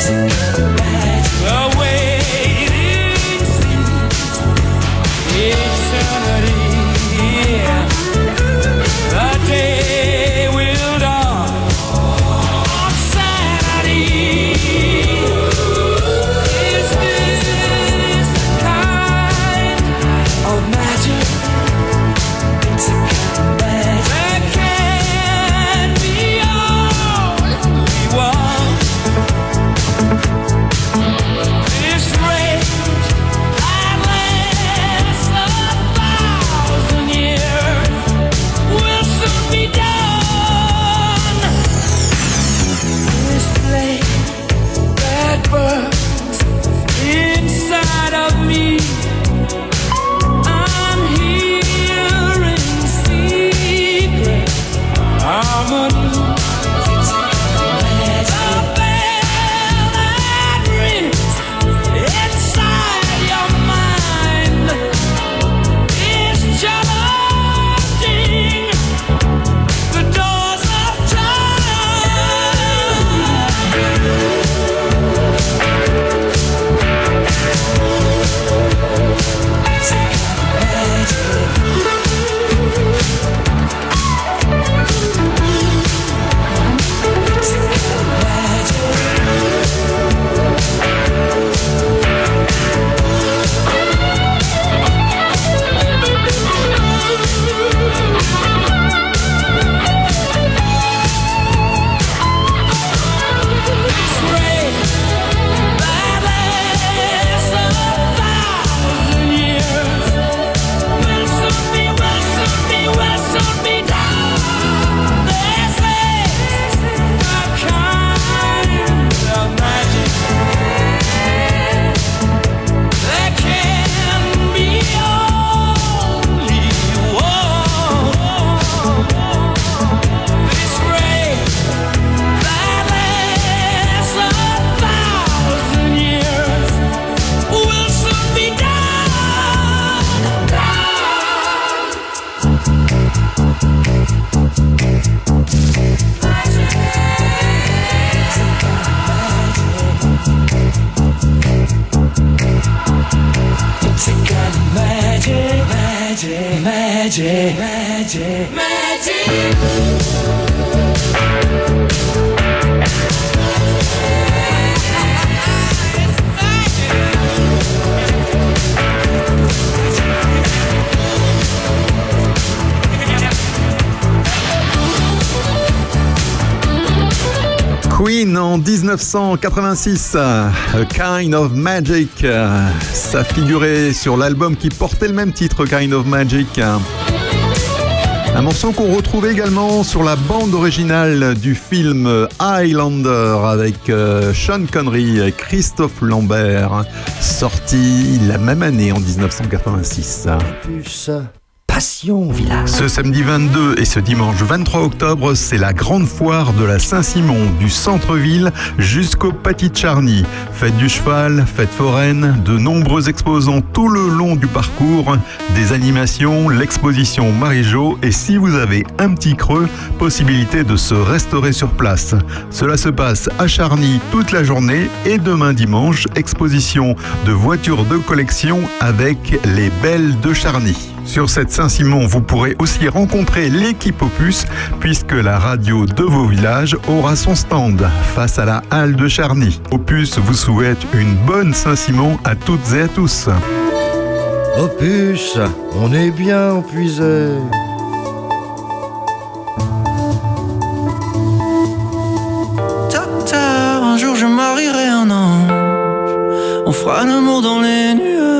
Thanks. 1986, A Kind of Magic. Ça figurait sur l'album qui portait le même titre, Kind of Magic. Un morceau qu'on retrouve également sur la bande originale du film Highlander avec euh, Sean Connery et Christophe Lambert, sorti la même année en 1986. Plus Ce samedi 22 et ce dimanche 23 octobre, c'est la grande foire de la Saint-Simon, du centre-ville jusqu'au de Charny. Fête du cheval, fête foraine, de nombreux exposants tout le long du parcours, des animations, l'exposition Marie-Jo et si vous avez un petit creux, possibilité de se restaurer sur place. Cela se passe à Charny toute la journée et demain dimanche, exposition de voitures de collection avec les belles de Charny. Sur cette Saint-Simon, vous pourrez aussi rencontrer l'équipe Opus puisque la radio de vos villages aura son stand face à la halle de Charny. Opus vous souhaite une bonne Saint-Simon à toutes et à tous. Opus, on est bien épuisé. Docteur, un jour je marierai un ange. On fera l'amour dans les nuages.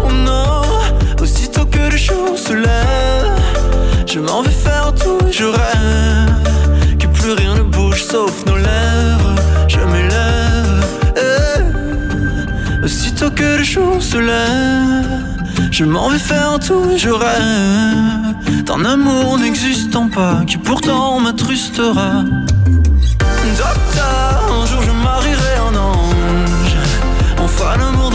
Je m'en vais faire tout et je rêve Que plus rien ne bouge sauf nos lèvres Je m'élève eh. Aussitôt que le jour se lève je m'en vais faire tout et je rêve d'un amour n'existant pas qui pourtant m'attrustera. Docteur, un jour je marierai un ange. Fera l'amour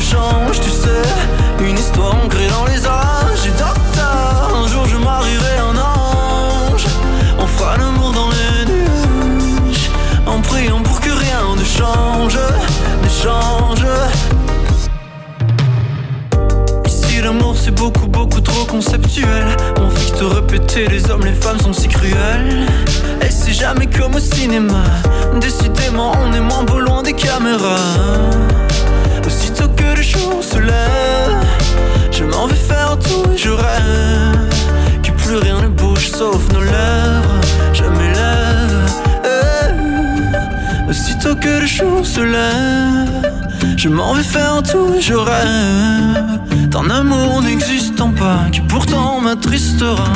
change, tu sais. Une histoire ancrée dans les âges. Et docteur, un jour je marierai un ange. On fera l'amour dans les nuages. En priant pour que rien ne change, ne change. Ici l'amour c'est beaucoup beaucoup trop conceptuel On fait te répéter les hommes les femmes sont si cruels Et c'est jamais comme au cinéma Décidément on est moins beau loin des caméras se je m'en vais faire tout je rêve d'un amour n'existant pas qui pourtant m'attristera.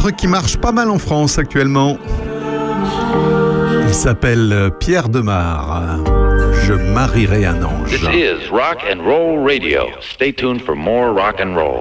Titre qui marche pas mal en France actuellement. Il s'appelle Pierre Demar. Je marierai un ange. This is Rock and Roll Radio. Stay tuned for more rock and roll.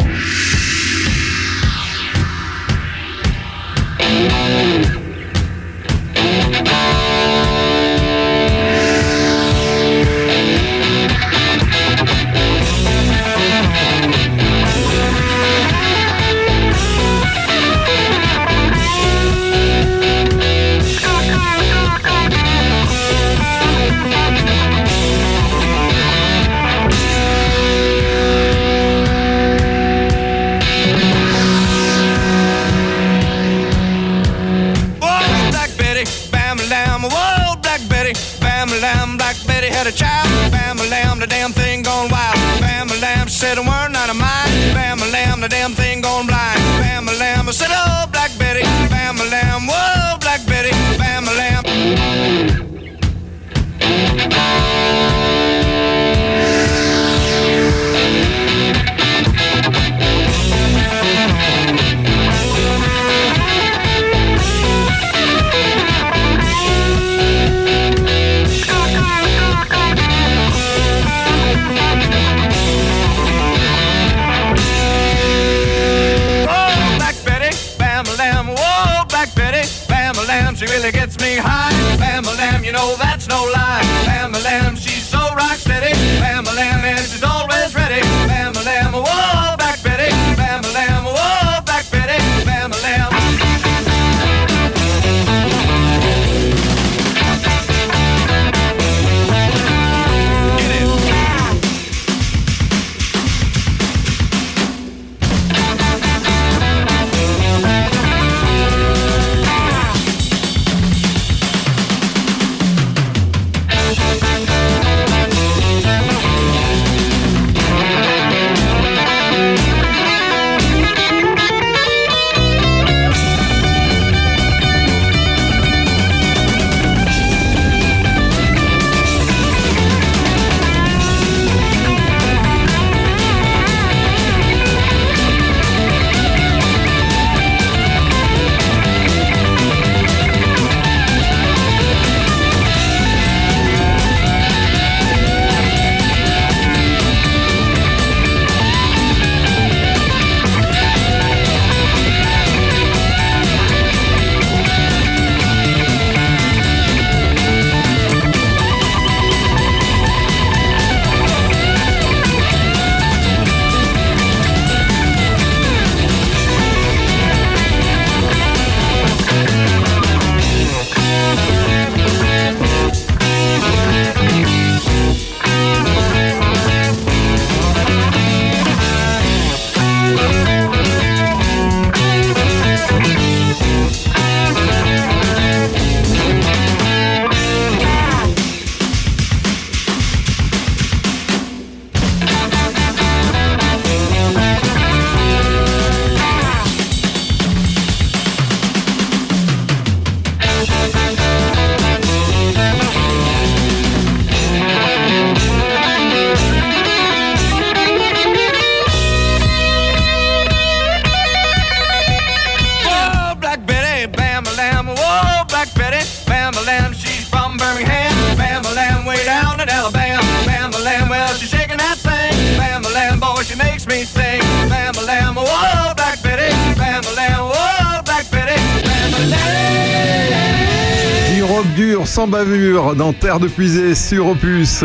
Dans Terre de Puisée sur Opus.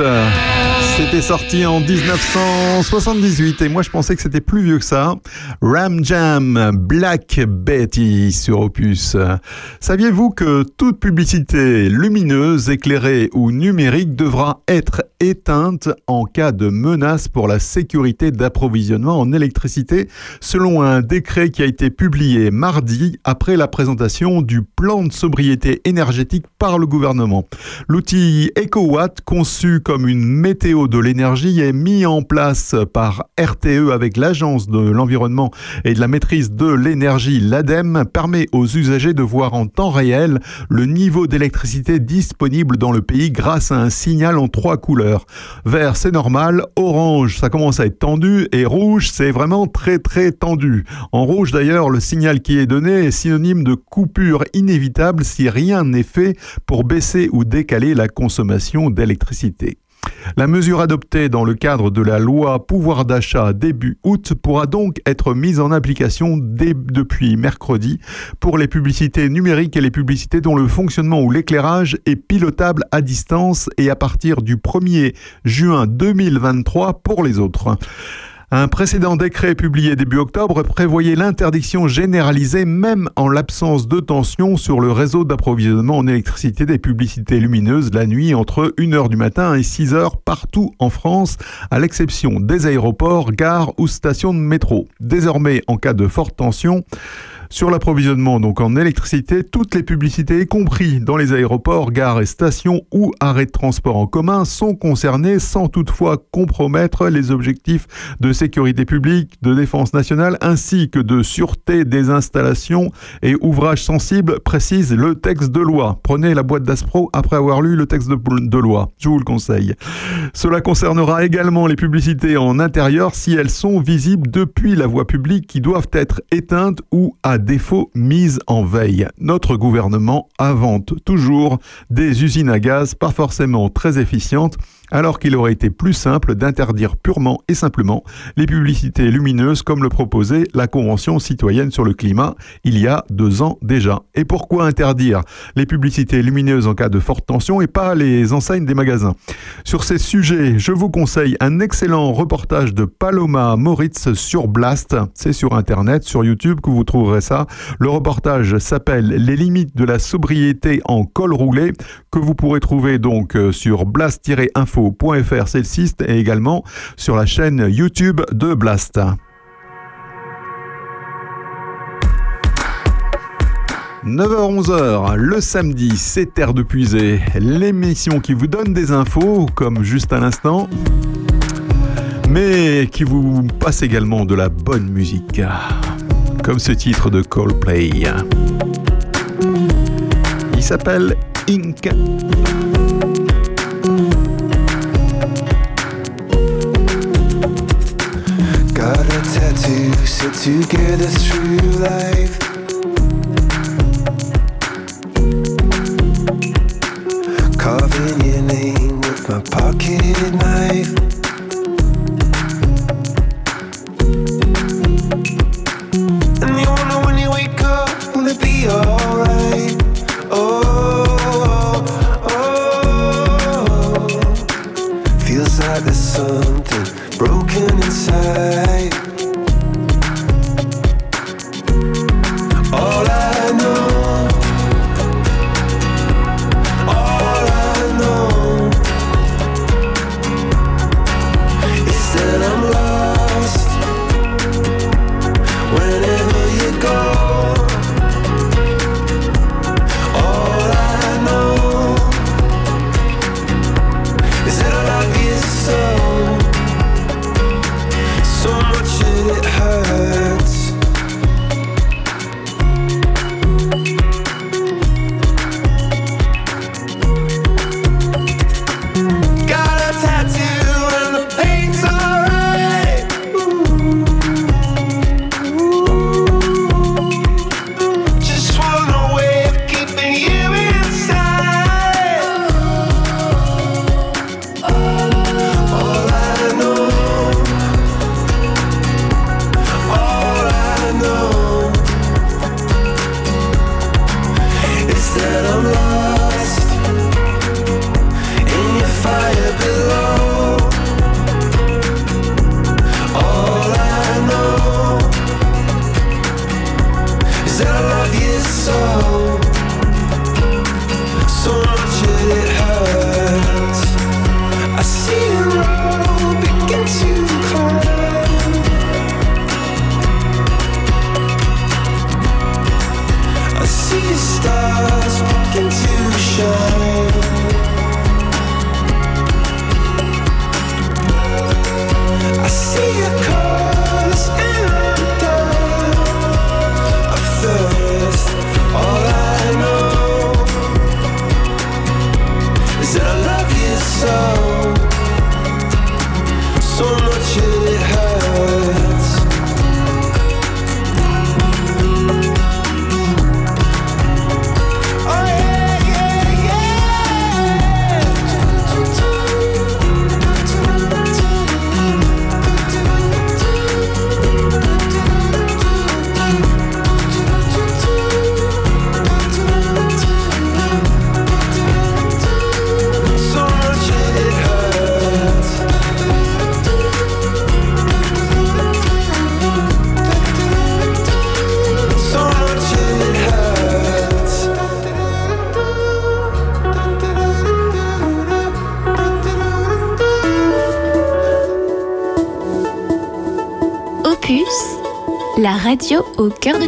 C'était sorti en 1978 et moi je pensais que c'était plus vieux que ça. Ram Jam, Black Betty sur Opus. Saviez-vous que toute publicité lumineuse, éclairée ou numérique devra être éteinte en cas de menace pour la sécurité d'approvisionnement en électricité selon un décret qui a été publié mardi après la présentation du plan de sobriété énergétique par le gouvernement? L'outil EcoWatt, conçu comme une météo de l'énergie, est mis en place par RTE avec l'Agence de l'environnement et de la maîtrise de l'énergie, l'ADEME, permet aux usagers de voir en temps réel le niveau d'électricité disponible dans le pays grâce à un signal en trois couleurs. Vert, c'est normal, orange, ça commence à être tendu, et rouge, c'est vraiment très très tendu. En rouge d'ailleurs, le signal qui est donné est synonyme de coupure inévitable si rien n'est fait pour baisser ou décaler la consommation d'électricité. La mesure adoptée dans le cadre de la loi pouvoir d'achat début août pourra donc être mise en application depuis mercredi pour les publicités numériques et les publicités dont le fonctionnement ou l'éclairage est pilotable à distance et à partir du 1er juin 2023 pour les autres. Un précédent décret publié début octobre prévoyait l'interdiction généralisée, même en l'absence de tension, sur le réseau d'approvisionnement en électricité des publicités lumineuses la nuit entre 1h du matin et 6h partout en France, à l'exception des aéroports, gares ou stations de métro. Désormais, en cas de forte tension, Sur l'approvisionnement donc en électricité, toutes les publicités, y compris dans les aéroports, gares et stations ou arrêts de transport en commun, sont concernées sans toutefois compromettre les objectifs de sécurité publique, de défense nationale ainsi que de sûreté des installations et ouvrages sensibles, précise le texte de loi. Prenez la boîte d'Aspro après avoir lu le texte de, de loi, je vous le conseille. Cela concernera également les publicités en intérieur si elles sont visibles depuis la voie publique qui doivent être éteintes ou à défaut mises en veille. Notre gouvernement invente toujours des usines à gaz pas forcément très efficientes alors qu'il aurait été plus simple d'interdire purement et simplement les publicités lumineuses comme le proposait la Convention citoyenne sur le climat il y a deux ans déjà. Et pourquoi interdire les publicités lumineuses en cas de forte tension et pas les enseignes des magasins? Sur ces sujets, je vous conseille un excellent reportage de Paloma Moritz sur Blast. C'est sur Internet, sur YouTube que vous trouverez ça. Le reportage s'appelle Les limites de la sobriété en col roulé que vous pourrez trouver donc euh, sur blast-info info.fr, c'est et également sur la chaîne YouTube de Blast. « 9h-11h, le samedi, c'est Terre de Puisée, l'émission qui vous donne des infos, comme juste à l'instant, mais qui vous passe également de la bonne musique, comme ce titre de Coldplay. Il s'appelle Ink. Got a tattoo set together through life. Carving your name with my pocket knife. And you wonder when you wake up, will it be alright? Oh, oh, oh. Feels like the something broken inside. Au cœur de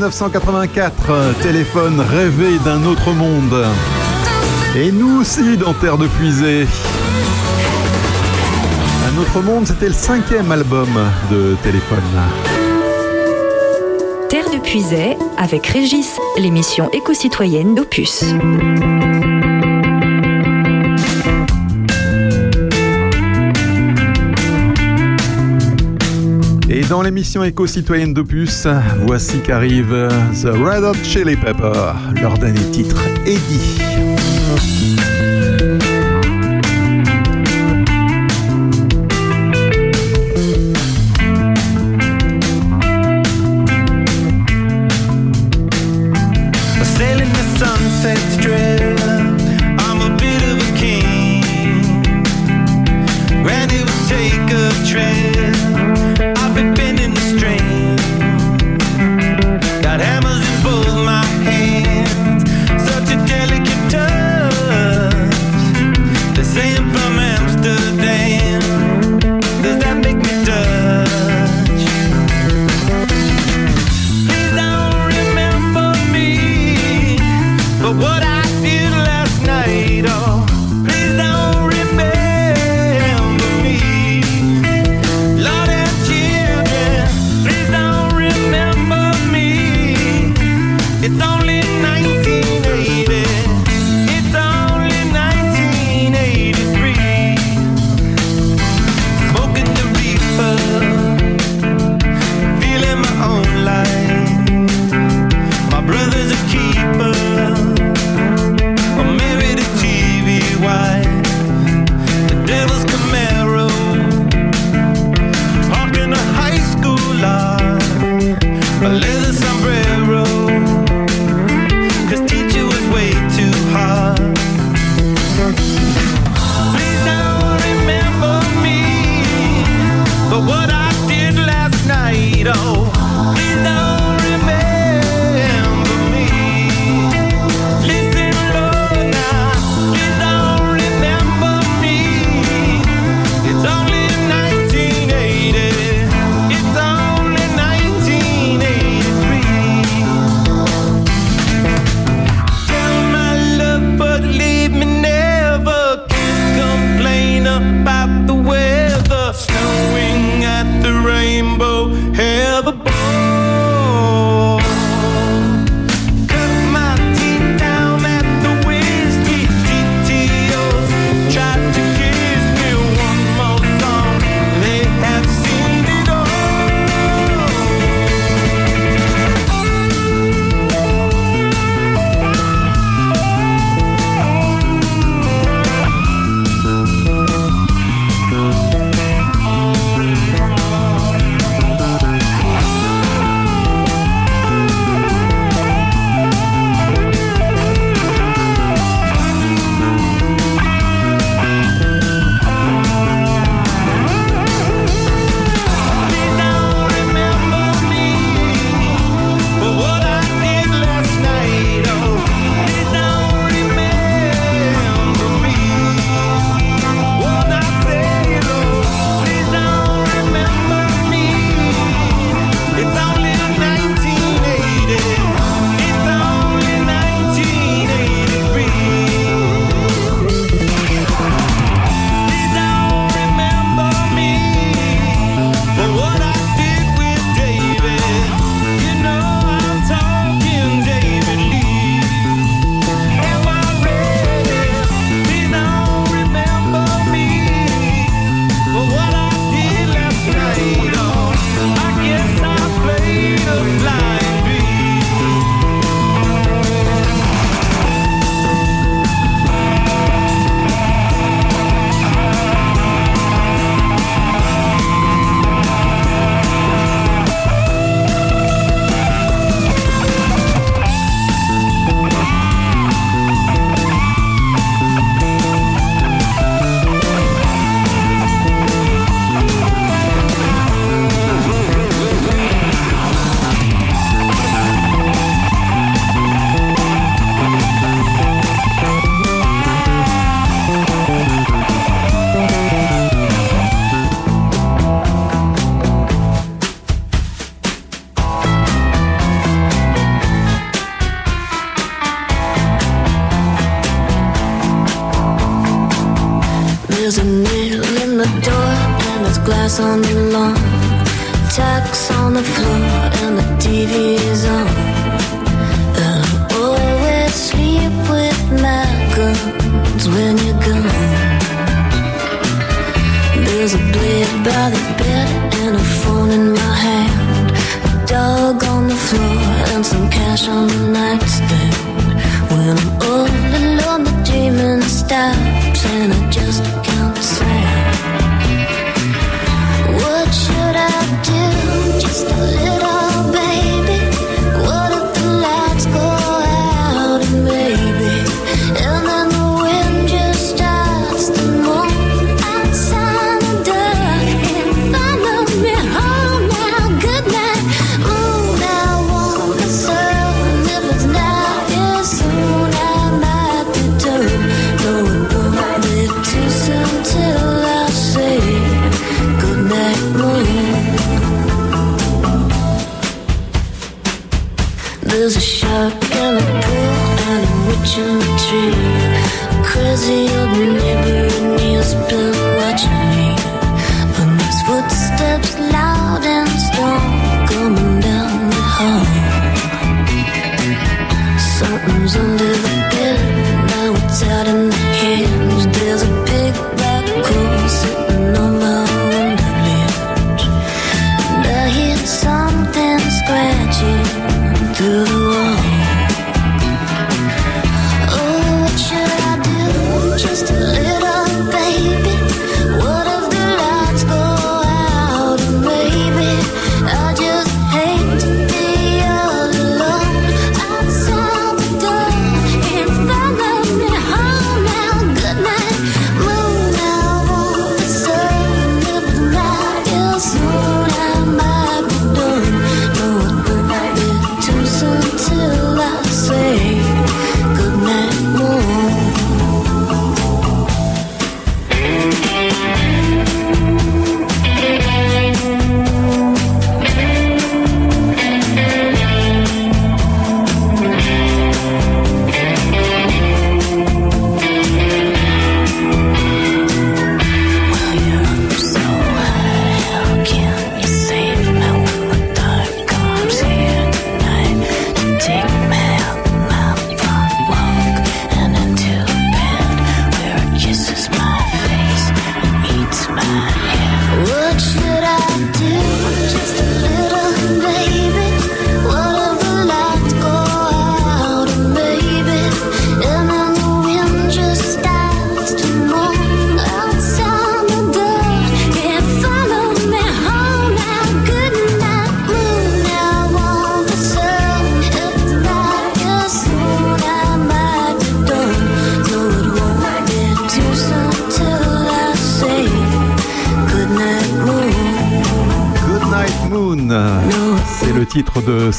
1984, téléphone rêvé d'un autre monde. Et nous aussi dans Terre de Puisée. Un autre monde, c'était le cinquième album de téléphone. Terre de Puisay avec Régis, l'émission éco-citoyenne d'Opus. Dans l'émission éco-citoyenne d'Opus, voici qu'arrive The Red Hot Chili Pepper, leur dernier titre, Eddie. Oh, no.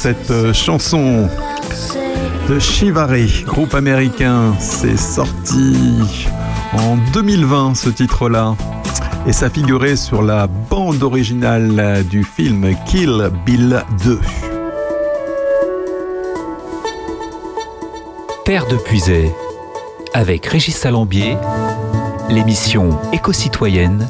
Cette euh, chanson de Chivari, groupe américain. C'est sorti en 2020 ce titre-là. Et ça figurait sur la bande originale du film Kill Bill 2. Terre de Puisay, avec Régis Salambier, l'émission éco-citoyenne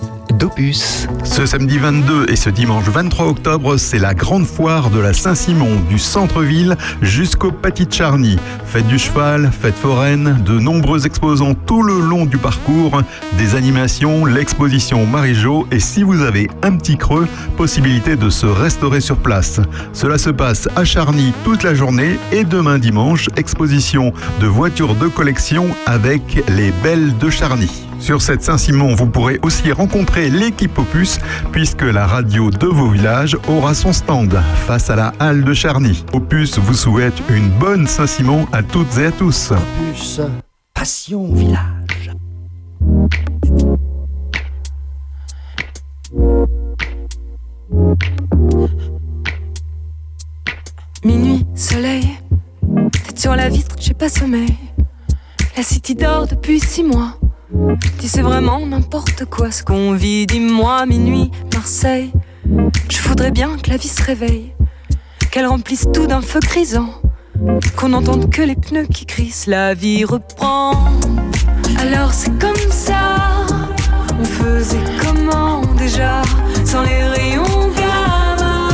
Ce samedi 22 et ce dimanche 23 octobre, c'est la grande foire de la Saint-Simon, du centre-ville jusqu'au de Charny. Fête du cheval, fête foraine, de nombreux exposants tout le long du parcours, des animations, l'exposition Marie-Jo et si vous avez un petit creux, possibilité de se restaurer sur place. Cela se passe à Charny toute la journée et demain dimanche, exposition de voitures de collection avec les belles de Charny. Sur cette Saint-Simon, vous pourrez aussi rencontrer l'équipe Opus puisque la radio de vos villages aura son stand face à la halle de Charny. Opus vous souhaite une bonne Saint-Simon à toutes et à tous. Opus, passion village. Minuit, soleil, tête sur la vitre, j'ai pas sommeil. La city dort depuis six mois. Dis c'est vraiment n'importe quoi ce qu'on vit, dis-moi minuit, Marseille. Je voudrais bien que la vie se réveille, qu'elle remplisse tout d'un feu grisant, qu'on n'entende que les pneus qui crissent, la vie reprend. Alors c'est comme ça, on faisait comment déjà, sans les rayons gamma.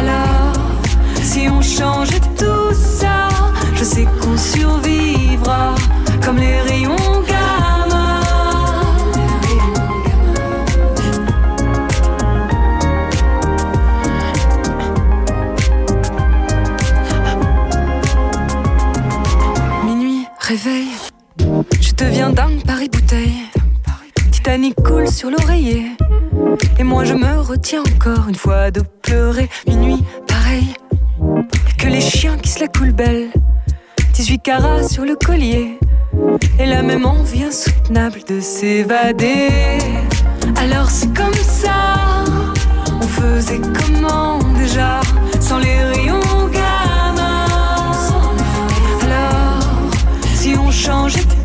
Alors, si on changeait tout ça, je sais qu'on survivra. Comme les rayons deviens dingue Paris bouteille. Titanic coule sur l'oreiller. Et moi je me retiens encore une fois de pleurer. Minuit, pareil, que les chiens qui se la coulent belle. 18 carats sur le collier. Et la même envie insoutenable de s'évader. Alors c'est comme ça, on faisait comment déjà, sans les rayons gamma. Alors, si on changeait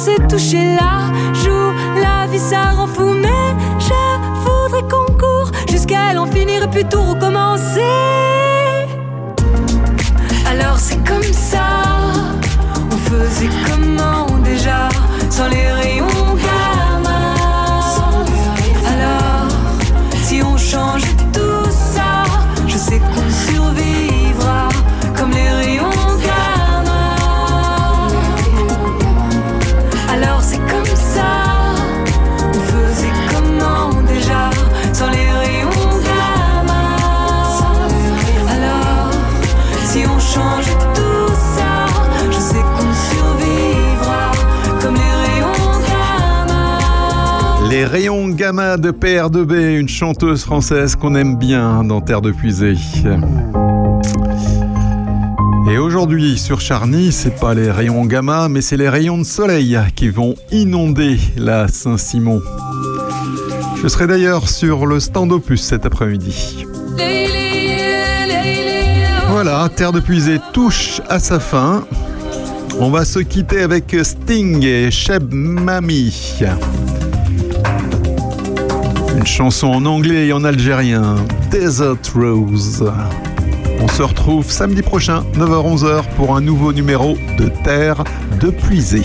s'est touché là. Joue la vie, ça rend fou. Mais je voudrais qu'on court jusqu'à aller en finir et puis tout recommencer. Alors c'est comme ça. On faisait comment déjà sans les rayons de PR2B, une chanteuse française qu'on aime bien dans Terre de Puisée. Et aujourd'hui sur Charny, c'est pas les rayons gamma, mais c'est les rayons de soleil qui vont inonder la Saint-Simon. Je serai d'ailleurs sur le stand Opus cet après-midi. Voilà, Terre de Puisée touche à sa fin. On va se quitter avec Sting et Sheb Mami. Une chanson en anglais et en algérien, Desert Rose. On se retrouve samedi prochain, 9h-11h, pour un nouveau numéro de Terre de Puisée.